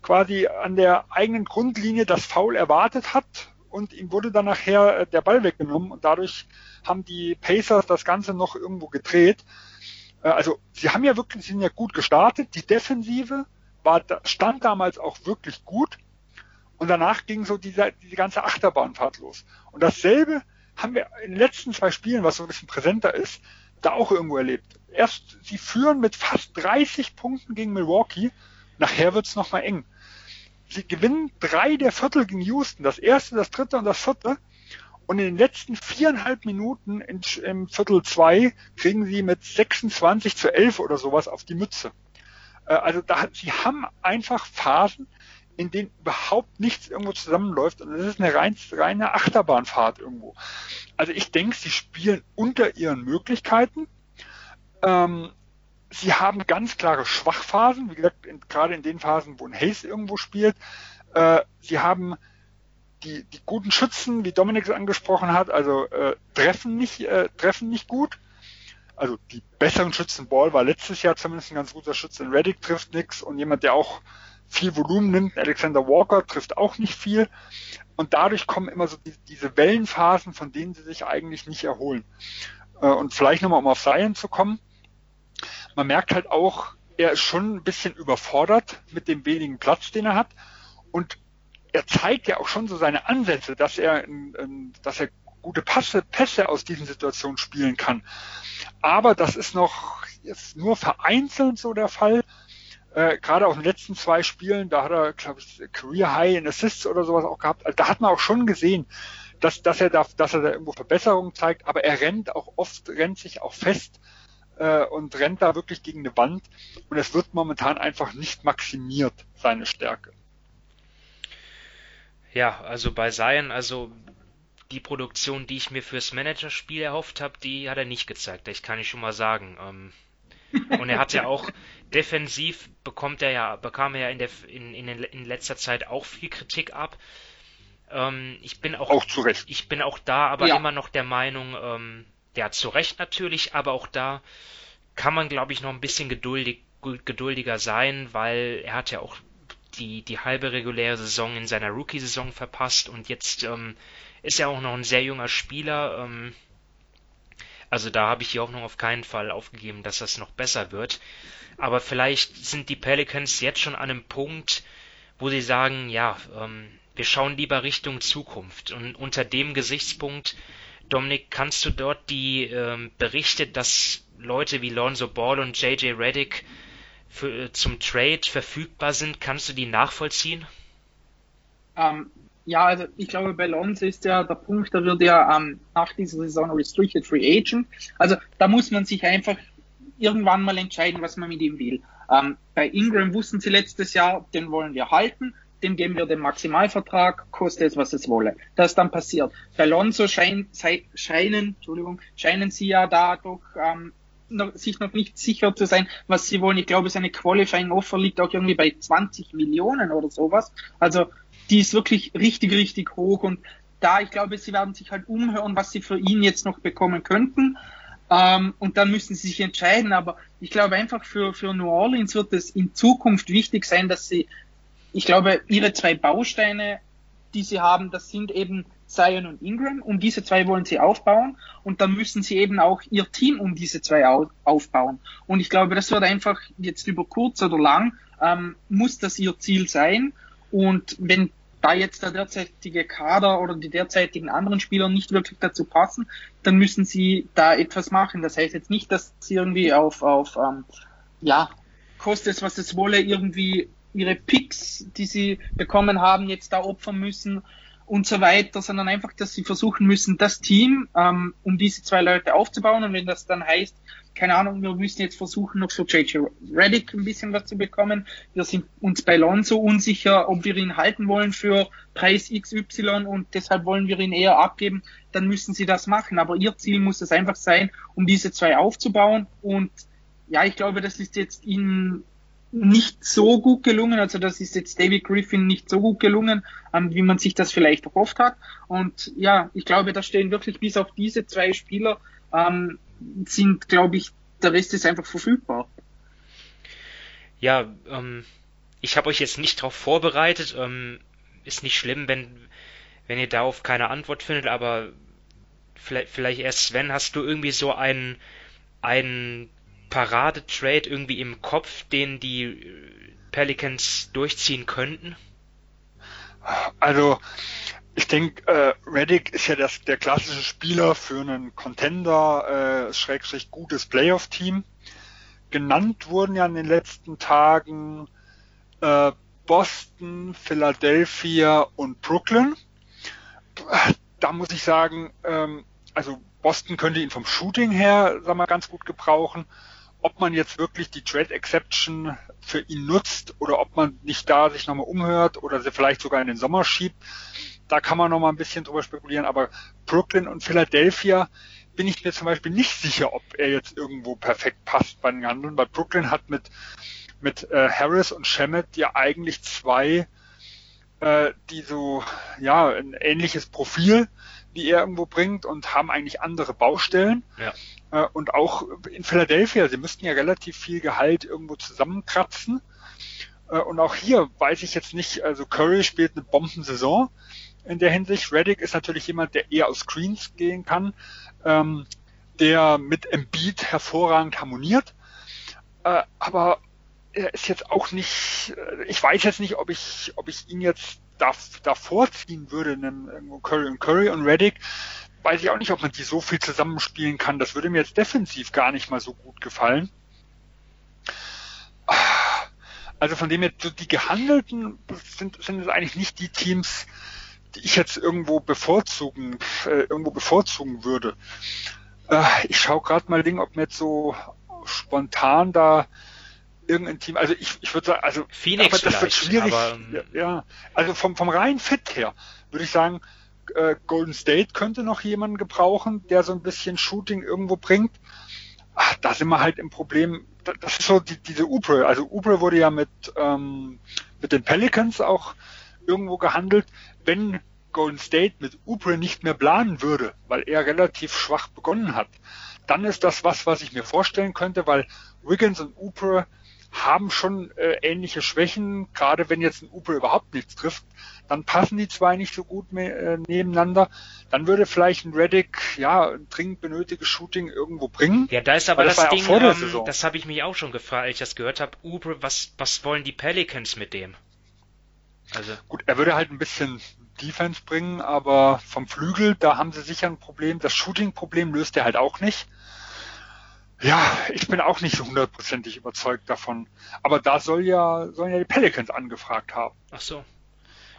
quasi an der eigenen Grundlinie das Foul erwartet hat und ihm wurde dann nachher äh, der Ball weggenommen und dadurch haben die Pacers das Ganze noch irgendwo gedreht. Äh, also sie haben ja wirklich, sie sind ja gut gestartet. Die Defensive war, stand damals auch wirklich gut. Und danach ging so diese, diese ganze Achterbahnfahrt los. Und dasselbe haben wir in den letzten zwei Spielen, was so ein bisschen präsenter ist, da auch irgendwo erlebt. Erst, sie führen mit fast 30 Punkten gegen Milwaukee. Nachher wird's noch mal eng. Sie gewinnen drei der Viertel gegen Houston. Das erste, das dritte und das vierte. Und in den letzten viereinhalb Minuten in, im Viertel zwei kriegen sie mit 26 zu 11 oder sowas auf die Mütze. Äh, also da, sie haben einfach Phasen, in denen überhaupt nichts irgendwo zusammenläuft und es ist eine rein, reine Achterbahnfahrt irgendwo. Also ich denke, sie spielen unter ihren Möglichkeiten. Ähm, sie haben ganz klare Schwachphasen, wie gesagt, in, gerade in den Phasen, wo ein Hayes irgendwo spielt. Äh, sie haben die, die guten Schützen, wie Dominik es angesprochen hat, also äh, treffen nicht, äh, treffen nicht gut. Also die besseren Schützen, Ball war letztes Jahr zumindest ein ganz guter Schütze. Reddick trifft nichts und jemand, der auch viel Volumen nimmt, Alexander Walker trifft auch nicht viel. Und dadurch kommen immer so die, diese Wellenphasen, von denen sie sich eigentlich nicht erholen. Äh, und vielleicht nochmal, um auf Zion zu kommen. Man merkt halt auch, er ist schon ein bisschen überfordert mit dem wenigen Platz, den er hat. Und er zeigt ja auch schon so seine Ansätze, dass er, dass er gute Pässe, Pässe aus diesen Situationen spielen kann. Aber das ist noch jetzt nur vereinzelt so der Fall. Äh, gerade aus den letzten zwei Spielen, da hat er, glaube ich, Career High in Assists oder sowas auch gehabt. Also da hat man auch schon gesehen, dass, dass er da, dass er da irgendwo Verbesserungen zeigt, aber er rennt auch oft, rennt sich auch fest äh, und rennt da wirklich gegen eine Wand. Und es wird momentan einfach nicht maximiert, seine Stärke. Ja, also bei Zion, also die Produktion, die ich mir fürs Managerspiel erhofft habe, die hat er nicht gezeigt. Das kann ich schon mal sagen. Ähm, und er hat ja auch defensiv bekommt er ja, bekam er ja in, der, in, in, in letzter Zeit auch viel Kritik ab. Ähm, ich bin auch, auch zu Recht. ich bin auch da aber ja. immer noch der Meinung, ähm, ja, zu Recht natürlich, aber auch da kann man, glaube ich, noch ein bisschen geduldig, geduldiger sein, weil er hat ja auch die, die halbe reguläre Saison in seiner Rookie-Saison verpasst und jetzt ähm, ist er auch noch ein sehr junger Spieler. Ähm, also da habe ich die Hoffnung auf keinen Fall aufgegeben, dass das noch besser wird. Aber vielleicht sind die Pelicans jetzt schon an einem Punkt, wo sie sagen, ja, ähm, wir schauen lieber Richtung Zukunft. Und unter dem Gesichtspunkt, Dominik, kannst du dort die ähm, Berichte, dass Leute wie Lonzo Ball und JJ Reddick für, äh, zum Trade verfügbar sind, kannst du die nachvollziehen? Ähm, ja, also ich glaube, bei Lonzo ist ja der Punkt, da wird ja ähm, nach dieser Saison Restricted Free Agent. Also da muss man sich einfach irgendwann mal entscheiden, was man mit ihm will. Ähm, bei Ingram wussten sie letztes Jahr, den wollen wir halten, dem geben wir den Maximalvertrag, koste es, was es wolle. Das ist dann passiert. Bei Lonzo schein, scheinen, Entschuldigung, scheinen sie ja da doch ähm, noch, sich noch nicht sicher zu sein, was sie wollen. Ich glaube, seine Qualifying Offer liegt auch irgendwie bei 20 Millionen oder sowas. Also die ist wirklich richtig, richtig hoch und da, ich glaube, sie werden sich halt umhören, was sie für ihn jetzt noch bekommen könnten. Ähm, und dann müssen sie sich entscheiden. Aber ich glaube einfach für, für New Orleans wird es in Zukunft wichtig sein, dass sie, ich glaube, ihre zwei Bausteine, die sie haben, das sind eben Zion und Ingram. Um diese zwei wollen sie aufbauen. Und dann müssen sie eben auch ihr Team um diese zwei aufbauen. Und ich glaube, das wird einfach jetzt über kurz oder lang, ähm, muss das ihr Ziel sein. Und wenn da jetzt der derzeitige Kader oder die derzeitigen anderen Spieler nicht wirklich dazu passen, dann müssen sie da etwas machen. Das heißt jetzt nicht, dass sie irgendwie auf, auf ähm, ja, kostet es, was es wolle, irgendwie ihre Picks, die sie bekommen haben, jetzt da opfern müssen und so weiter, sondern einfach, dass sie versuchen müssen, das Team ähm, um diese zwei Leute aufzubauen. Und wenn das dann heißt, keine Ahnung, wir müssen jetzt versuchen, noch für JJ Reddick ein bisschen was zu bekommen. Wir sind uns bei Lonzo unsicher, ob wir ihn halten wollen für Preis XY und deshalb wollen wir ihn eher abgeben. Dann müssen sie das machen. Aber ihr Ziel muss es einfach sein, um diese zwei aufzubauen. Und ja, ich glaube, das ist jetzt ihnen nicht so gut gelungen. Also das ist jetzt David Griffin nicht so gut gelungen, wie man sich das vielleicht erhofft hat. Und ja, ich glaube, da stehen wirklich bis auf diese zwei Spieler ähm, sind, glaube ich, der Rest ist einfach verfügbar. Ja, ähm, ich habe euch jetzt nicht darauf vorbereitet. Ähm, ist nicht schlimm, wenn wenn ihr darauf keine Antwort findet, aber vielleicht, vielleicht erst Sven, hast du irgendwie so einen einen Paradetrade irgendwie im Kopf, den die äh, Pelicans durchziehen könnten? Also, ich denke, äh, Reddick ist ja das, der klassische Spieler für einen Contender, äh, schrägstrich gutes Playoff-Team. Genannt wurden ja in den letzten Tagen äh, Boston, Philadelphia und Brooklyn. Da muss ich sagen, ähm, also Boston könnte ihn vom Shooting her, sag mal, ganz gut gebrauchen ob man jetzt wirklich die Trade Exception für ihn nutzt oder ob man nicht da sich nochmal umhört oder sie vielleicht sogar in den Sommer schiebt, da kann man nochmal ein bisschen drüber spekulieren. Aber Brooklyn und Philadelphia bin ich mir zum Beispiel nicht sicher, ob er jetzt irgendwo perfekt passt bei den Handeln, weil Brooklyn hat mit, mit äh, Harris und Shemet ja eigentlich zwei, äh, die so, ja, ein ähnliches Profil wie er irgendwo bringt und haben eigentlich andere Baustellen. Ja. Äh, und auch in Philadelphia, sie müssten ja relativ viel Gehalt irgendwo zusammenkratzen. Äh, und auch hier weiß ich jetzt nicht, also Curry spielt eine Bombensaison in der Hinsicht. Reddick ist natürlich jemand, der eher aus Screens gehen kann, ähm, der mit Embiid hervorragend harmoniert. Äh, aber er ist jetzt auch nicht, ich weiß jetzt nicht, ob ich, ob ich ihn jetzt da, da vorziehen würde, einen Curry und Curry und Reddick, weiß ich auch nicht, ob man die so viel zusammenspielen kann. Das würde mir jetzt defensiv gar nicht mal so gut gefallen. Also von dem her, die gehandelten sind, sind es eigentlich nicht die Teams, die ich jetzt irgendwo bevorzugen, äh, irgendwo bevorzugen würde. Äh, ich schaue gerade mal Ding, ob mir jetzt so spontan da irgendein Team, also ich, ich würde sagen, also Phoenix aber das wird schwierig. Aber, ja, ja, also vom, vom reinen Fit her würde ich sagen, äh, Golden State könnte noch jemanden gebrauchen, der so ein bisschen Shooting irgendwo bringt. Ach, da sind wir halt im Problem. Das ist so die, diese Ubre. Also Ubre wurde ja mit ähm, mit den Pelicans auch irgendwo gehandelt. Wenn Golden State mit Ubre nicht mehr planen würde, weil er relativ schwach begonnen hat, dann ist das was, was ich mir vorstellen könnte, weil Wiggins und Ubre haben schon äh, ähnliche Schwächen, gerade wenn jetzt ein Uber überhaupt nichts trifft, dann passen die zwei nicht so gut mehr, äh, nebeneinander. Dann würde vielleicht ein Reddick ja ein dringend benötigtes Shooting irgendwo bringen. Ja, da ist aber das, das Ding, ähm, das habe ich mich auch schon gefragt, als ich das gehört habe. Uber, was was wollen die Pelicans mit dem? Also gut, er würde halt ein bisschen Defense bringen, aber vom Flügel, da haben sie sicher ein Problem. Das Shooting-Problem löst er halt auch nicht. Ja, ich bin auch nicht so hundertprozentig überzeugt davon. Aber da soll ja, sollen ja die Pelicans angefragt haben. Ach so.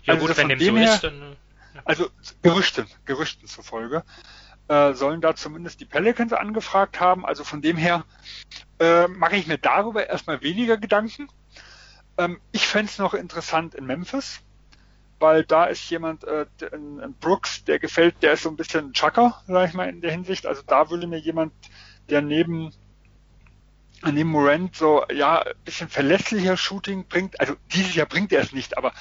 Ja also gut, wenn dem so her, ist, dann. Ja. Also Gerüchten, Gerüchten zufolge, äh, sollen da zumindest die Pelicans angefragt haben. Also von dem her äh, mache ich mir darüber erstmal weniger Gedanken. Ähm, ich fände es noch interessant in Memphis, weil da ist jemand, äh, ein Brooks, der gefällt, der ist so ein bisschen ein Chucker, sag ich mal, in der Hinsicht. Also da würde mir jemand der neben neben Morant so ja ein bisschen verlässlicher Shooting bringt. Also dieses Jahr bringt er es nicht, aber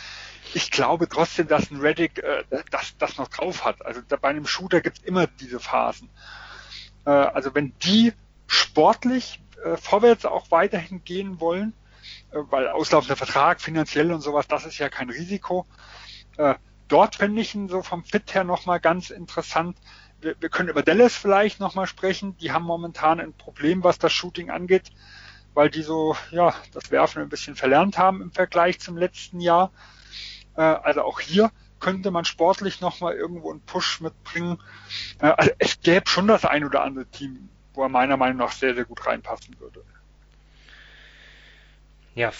ich glaube trotzdem, dass ein Reddick äh, das, das noch drauf hat. Also da, bei einem Shooter gibt es immer diese Phasen. Äh, also wenn die sportlich äh, vorwärts auch weiterhin gehen wollen, äh, weil auslaufender Vertrag, finanziell und sowas, das ist ja kein Risiko. Äh, dort fände ich ihn so vom Fit her nochmal ganz interessant wir, wir können über Dallas vielleicht nochmal sprechen. Die haben momentan ein Problem, was das Shooting angeht, weil die so, ja, das Werfen ein bisschen verlernt haben im Vergleich zum letzten Jahr. Äh, also auch hier könnte man sportlich nochmal irgendwo einen Push mitbringen. Äh, also es gäbe schon das ein oder andere Team, wo er meiner Meinung nach sehr, sehr gut reinpassen würde. Ja,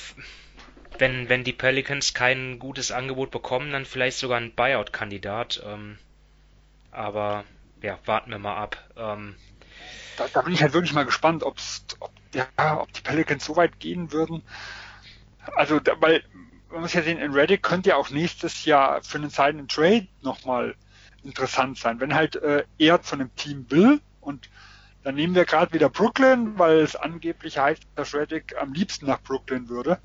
wenn, wenn die Pelicans kein gutes Angebot bekommen, dann vielleicht sogar ein Buyout-Kandidat. Ähm, aber ja, warten wir mal ab. Ähm, da, da, bin ich halt wirklich mal gespannt, ob's, ob, ja, ob die Pelicans so weit gehen würden. Also, da, weil man muss ja sehen, in Reddit könnte ja auch nächstes Jahr für einen Silent Trade nochmal interessant sein. Wenn halt äh, er von einem Team will und dann nehmen wir gerade wieder Brooklyn, weil es angeblich heißt, dass Reddick am liebsten nach Brooklyn würde.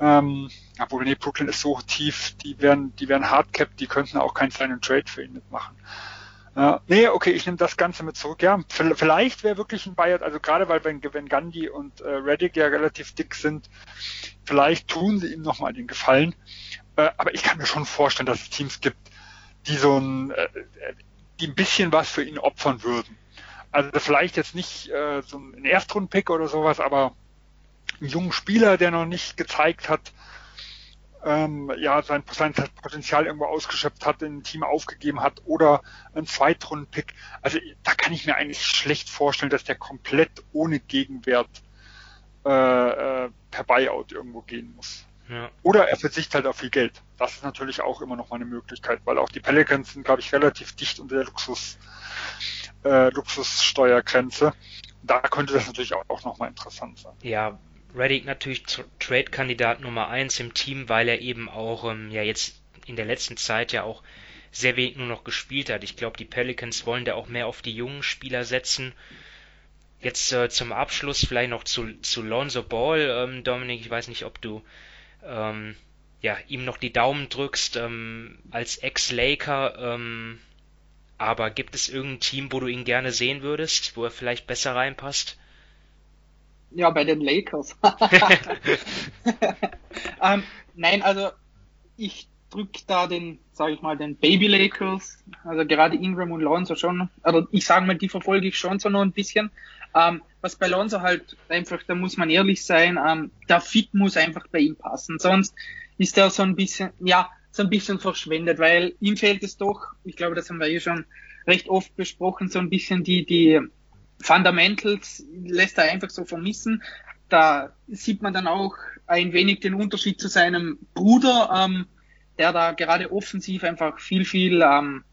Ähm, obwohl, nee, Brooklyn ist so tief, die wären, die wären hardcapped, die könnten auch keinen Silent Trade für ihn mitmachen. Ja, nee, okay, ich nehme das Ganze mit zurück. Ja, vielleicht wäre wirklich ein Bayern, also gerade weil wenn, wenn Gandhi und äh, Reddick ja relativ dick sind, vielleicht tun sie ihm nochmal den Gefallen. Äh, aber ich kann mir schon vorstellen, dass es Teams gibt, die so ein, äh, die ein bisschen was für ihn opfern würden. Also vielleicht jetzt nicht äh, so ein Erstrundenpick oder sowas, aber einen jungen Spieler, der noch nicht gezeigt hat, ähm, ja sein, sein Potenzial irgendwo ausgeschöpft hat, in ein Team aufgegeben hat oder ein Zweitrunden-Pick. Also da kann ich mir eigentlich schlecht vorstellen, dass der komplett ohne Gegenwert äh, äh, per Buyout irgendwo gehen muss. Ja. Oder er verzichtet halt auf viel Geld. Das ist natürlich auch immer noch mal eine Möglichkeit, weil auch die Pelicans sind, glaube ich, relativ dicht unter der Luxus, äh, Luxussteuergrenze. Da könnte das natürlich auch, auch noch mal interessant sein. Ja, Reddick natürlich Trade-Kandidat Nummer eins im Team, weil er eben auch ähm, ja jetzt in der letzten Zeit ja auch sehr wenig nur noch gespielt hat. Ich glaube, die Pelicans wollen da auch mehr auf die jungen Spieler setzen. Jetzt äh, zum Abschluss vielleicht noch zu, zu Lonzo Ball, ähm, Dominik, ich weiß nicht, ob du ähm, ja, ihm noch die Daumen drückst ähm, als Ex-Laker, ähm, aber gibt es irgendein Team, wo du ihn gerne sehen würdest, wo er vielleicht besser reinpasst? Ja, bei den Lakers. ähm, nein, also ich drücke da den, sage ich mal, den Baby Lakers, also gerade Ingram und Lonzo schon, also ich sage mal, die verfolge ich schon so noch ein bisschen. Ähm, was bei Lonzo halt einfach, da muss man ehrlich sein, ähm, der Fit muss einfach bei ihm passen, sonst ist er so ein bisschen, ja, so ein bisschen verschwendet, weil ihm fehlt es doch, ich glaube, das haben wir eh schon recht oft besprochen, so ein bisschen die, die Fundamentals lässt er einfach so vermissen. Da sieht man dann auch ein wenig den Unterschied zu seinem Bruder, ähm, der da gerade offensiv einfach viel, viel ähm,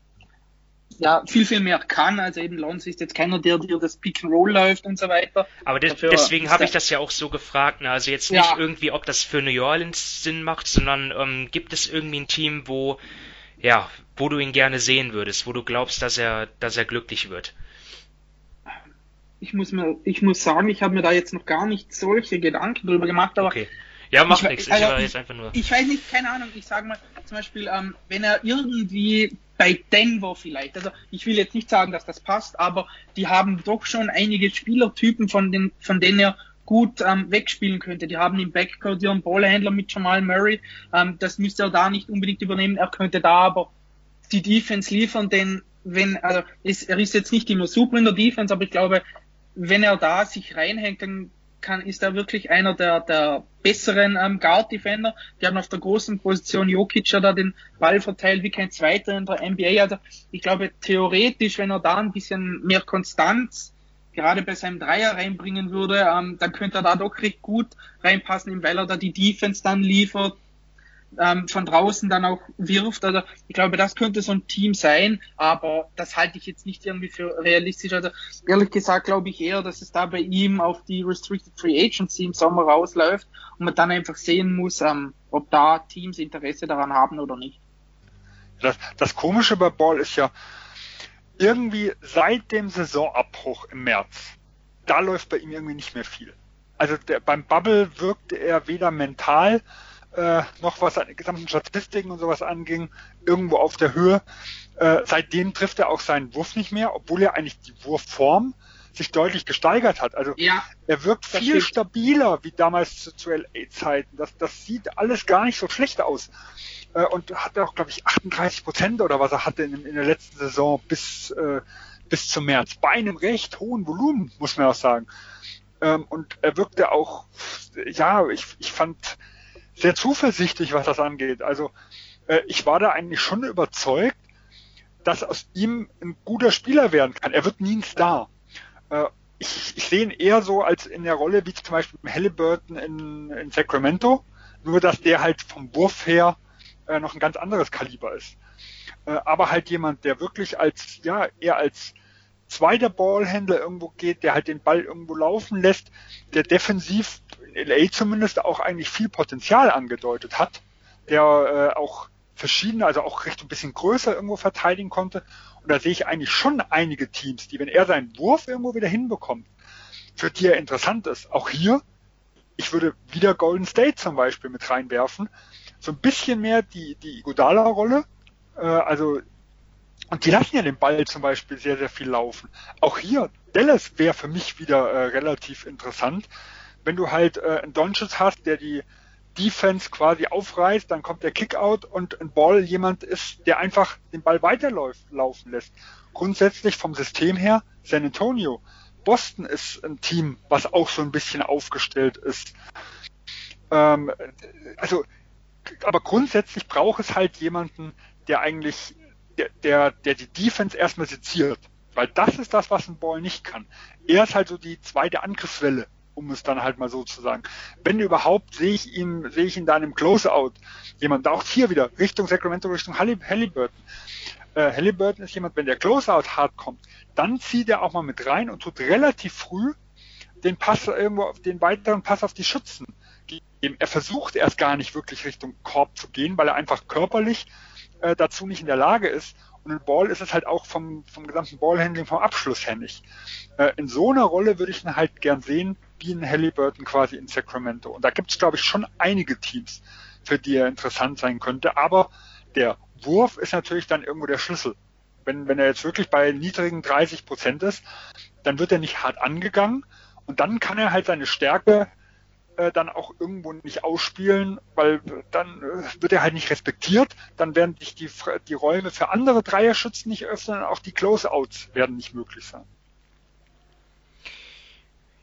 ja, viel, viel mehr kann. Also eben Lonzo ist jetzt keiner, der dir das Pick and Roll läuft und so weiter. Aber de Dafür deswegen habe ich das ja auch so gefragt. Ne? Also jetzt nicht ja. irgendwie, ob das für New Orleans Sinn macht, sondern ähm, gibt es irgendwie ein Team, wo, ja, wo du ihn gerne sehen würdest, wo du glaubst, dass er, dass er glücklich wird? Ich muss mir, ich muss sagen, ich habe mir da jetzt noch gar nicht solche Gedanken drüber gemacht, aber okay. Ja, macht nichts. Ich, also, nur. Ich weiß nicht, keine Ahnung. Ich sage mal, zum Beispiel, ähm, wenn er irgendwie bei Denver vielleicht, also ich will jetzt nicht sagen, dass das passt, aber die haben doch schon einige Spielertypen, von, den, von denen er gut ähm, wegspielen könnte. Die haben im Backcourt ihren Ballhändler mit Jamal Murray. Ähm, das müsste er da nicht unbedingt übernehmen. Er könnte da aber die Defense liefern, denn wenn, also ist, er ist jetzt nicht immer super in der Defense, aber ich glaube, wenn er da sich reinhängt, dann kann, ist er wirklich einer der, der besseren ähm, Guard-Defender. Die haben auf der großen Position Jokic da den Ball verteilt wie kein zweiter in der NBA. Also ich glaube, theoretisch, wenn er da ein bisschen mehr Konstanz gerade bei seinem Dreier reinbringen würde, ähm, dann könnte er da doch recht gut reinpassen, weil er da die Defense dann liefert, ähm, von draußen dann auch wirft. Also ich glaube, das könnte so ein Team sein, aber das halte ich jetzt nicht irgendwie für realistisch. Also ehrlich gesagt glaube ich eher, dass es da bei ihm auf die Restricted Free Agency im Sommer rausläuft und man dann einfach sehen muss, ähm, ob da Teams Interesse daran haben oder nicht. Das, das Komische bei Ball ist ja, irgendwie seit dem Saisonabbruch im März, da läuft bei ihm irgendwie nicht mehr viel. Also der, beim Bubble wirkte er weder mental äh, noch was an gesamten Statistiken und sowas anging, irgendwo auf der Höhe. Äh, seitdem trifft er auch seinen Wurf nicht mehr, obwohl er eigentlich die Wurfform sich deutlich gesteigert hat. Also ja, er wirkt viel stabiler wie damals zu, zu LA-Zeiten. Das, das sieht alles gar nicht so schlecht aus. Äh, und hat auch, glaube ich, 38 Prozent oder was er hatte in, in der letzten Saison bis, äh, bis zum März. Bei einem recht hohen Volumen, muss man auch sagen. Ähm, und er wirkte auch, ja, ich, ich fand, sehr zuversichtlich, was das angeht. Also äh, ich war da eigentlich schon überzeugt, dass aus ihm ein guter Spieler werden kann. Er wird nie ein Star. Äh, ich, ich sehe ihn eher so als in der Rolle wie zum Beispiel Halliburton in, in Sacramento, nur dass der halt vom Wurf her äh, noch ein ganz anderes Kaliber ist. Äh, aber halt jemand, der wirklich als, ja, eher als zweiter Ballhändler irgendwo geht, der halt den Ball irgendwo laufen lässt, der defensiv in LA zumindest auch eigentlich viel Potenzial angedeutet hat, der äh, auch verschiedene, also auch recht ein bisschen größer irgendwo verteidigen konnte. Und da sehe ich eigentlich schon einige Teams, die, wenn er seinen Wurf irgendwo wieder hinbekommt, für die er interessant ist. Auch hier, ich würde wieder Golden State zum Beispiel mit reinwerfen. So ein bisschen mehr die, die Iguodala-Rolle. Äh, also, und die lassen ja den Ball zum Beispiel sehr, sehr viel laufen. Auch hier, Dallas wäre für mich wieder äh, relativ interessant wenn du halt äh, einen Doncic hast, der die Defense quasi aufreißt, dann kommt der Kickout und ein Ball jemand ist, der einfach den Ball weiterlaufen lässt. Grundsätzlich vom System her San Antonio. Boston ist ein Team, was auch so ein bisschen aufgestellt ist. Ähm, also, aber grundsätzlich braucht es halt jemanden, der eigentlich, der, der, die Defense erstmal seziert. Weil das ist das, was ein Ball nicht kann. Er ist halt so die zweite Angriffswelle um es dann halt mal so zu sagen. Wenn überhaupt, sehe ich ihn, sehe ich in einem Closeout. Jemand, auch hier wieder, Richtung Sacramento, Richtung Halliburton. Äh, Halliburton ist jemand, wenn der Closeout hart kommt, dann zieht er auch mal mit rein und tut relativ früh den Pass irgendwo auf den weiteren Pass auf die Schützen. Er versucht erst gar nicht wirklich Richtung Korb zu gehen, weil er einfach körperlich äh, dazu nicht in der Lage ist. Und in Ball ist es halt auch vom, vom gesamten Ballhandling, vom Abschluss her nicht. Äh, in so einer Rolle würde ich ihn halt gern sehen, wie ein Halliburton quasi in Sacramento. Und da gibt es, glaube ich, schon einige Teams, für die er interessant sein könnte. Aber der Wurf ist natürlich dann irgendwo der Schlüssel. Wenn, wenn er jetzt wirklich bei niedrigen 30 Prozent ist, dann wird er nicht hart angegangen und dann kann er halt seine Stärke äh, dann auch irgendwo nicht ausspielen, weil dann äh, wird er halt nicht respektiert, dann werden sich die, die Räume für andere Dreierschützen nicht öffnen, auch die Closeouts werden nicht möglich sein.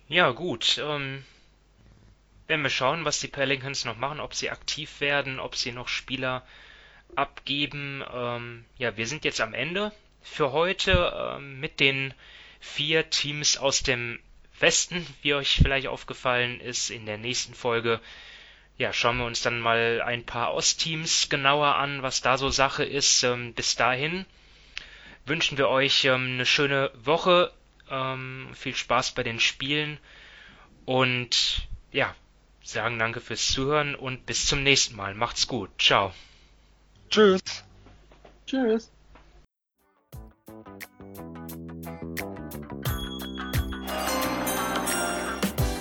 Ja, gut. Ähm, werden wir schauen, was die Pelicans noch machen, ob sie aktiv werden, ob sie noch Spieler abgeben. Ähm, ja, wir sind jetzt am Ende für heute ähm, mit den vier Teams aus dem Westen, wie euch vielleicht aufgefallen ist. In der nächsten Folge ja, schauen wir uns dann mal ein paar Ostteams genauer an, was da so Sache ist. Ähm, bis dahin wünschen wir euch ähm, eine schöne Woche, ähm, viel Spaß bei den Spielen und ja, sagen danke fürs Zuhören und bis zum nächsten Mal. Macht's gut. Ciao. Tschüss. Tschüss.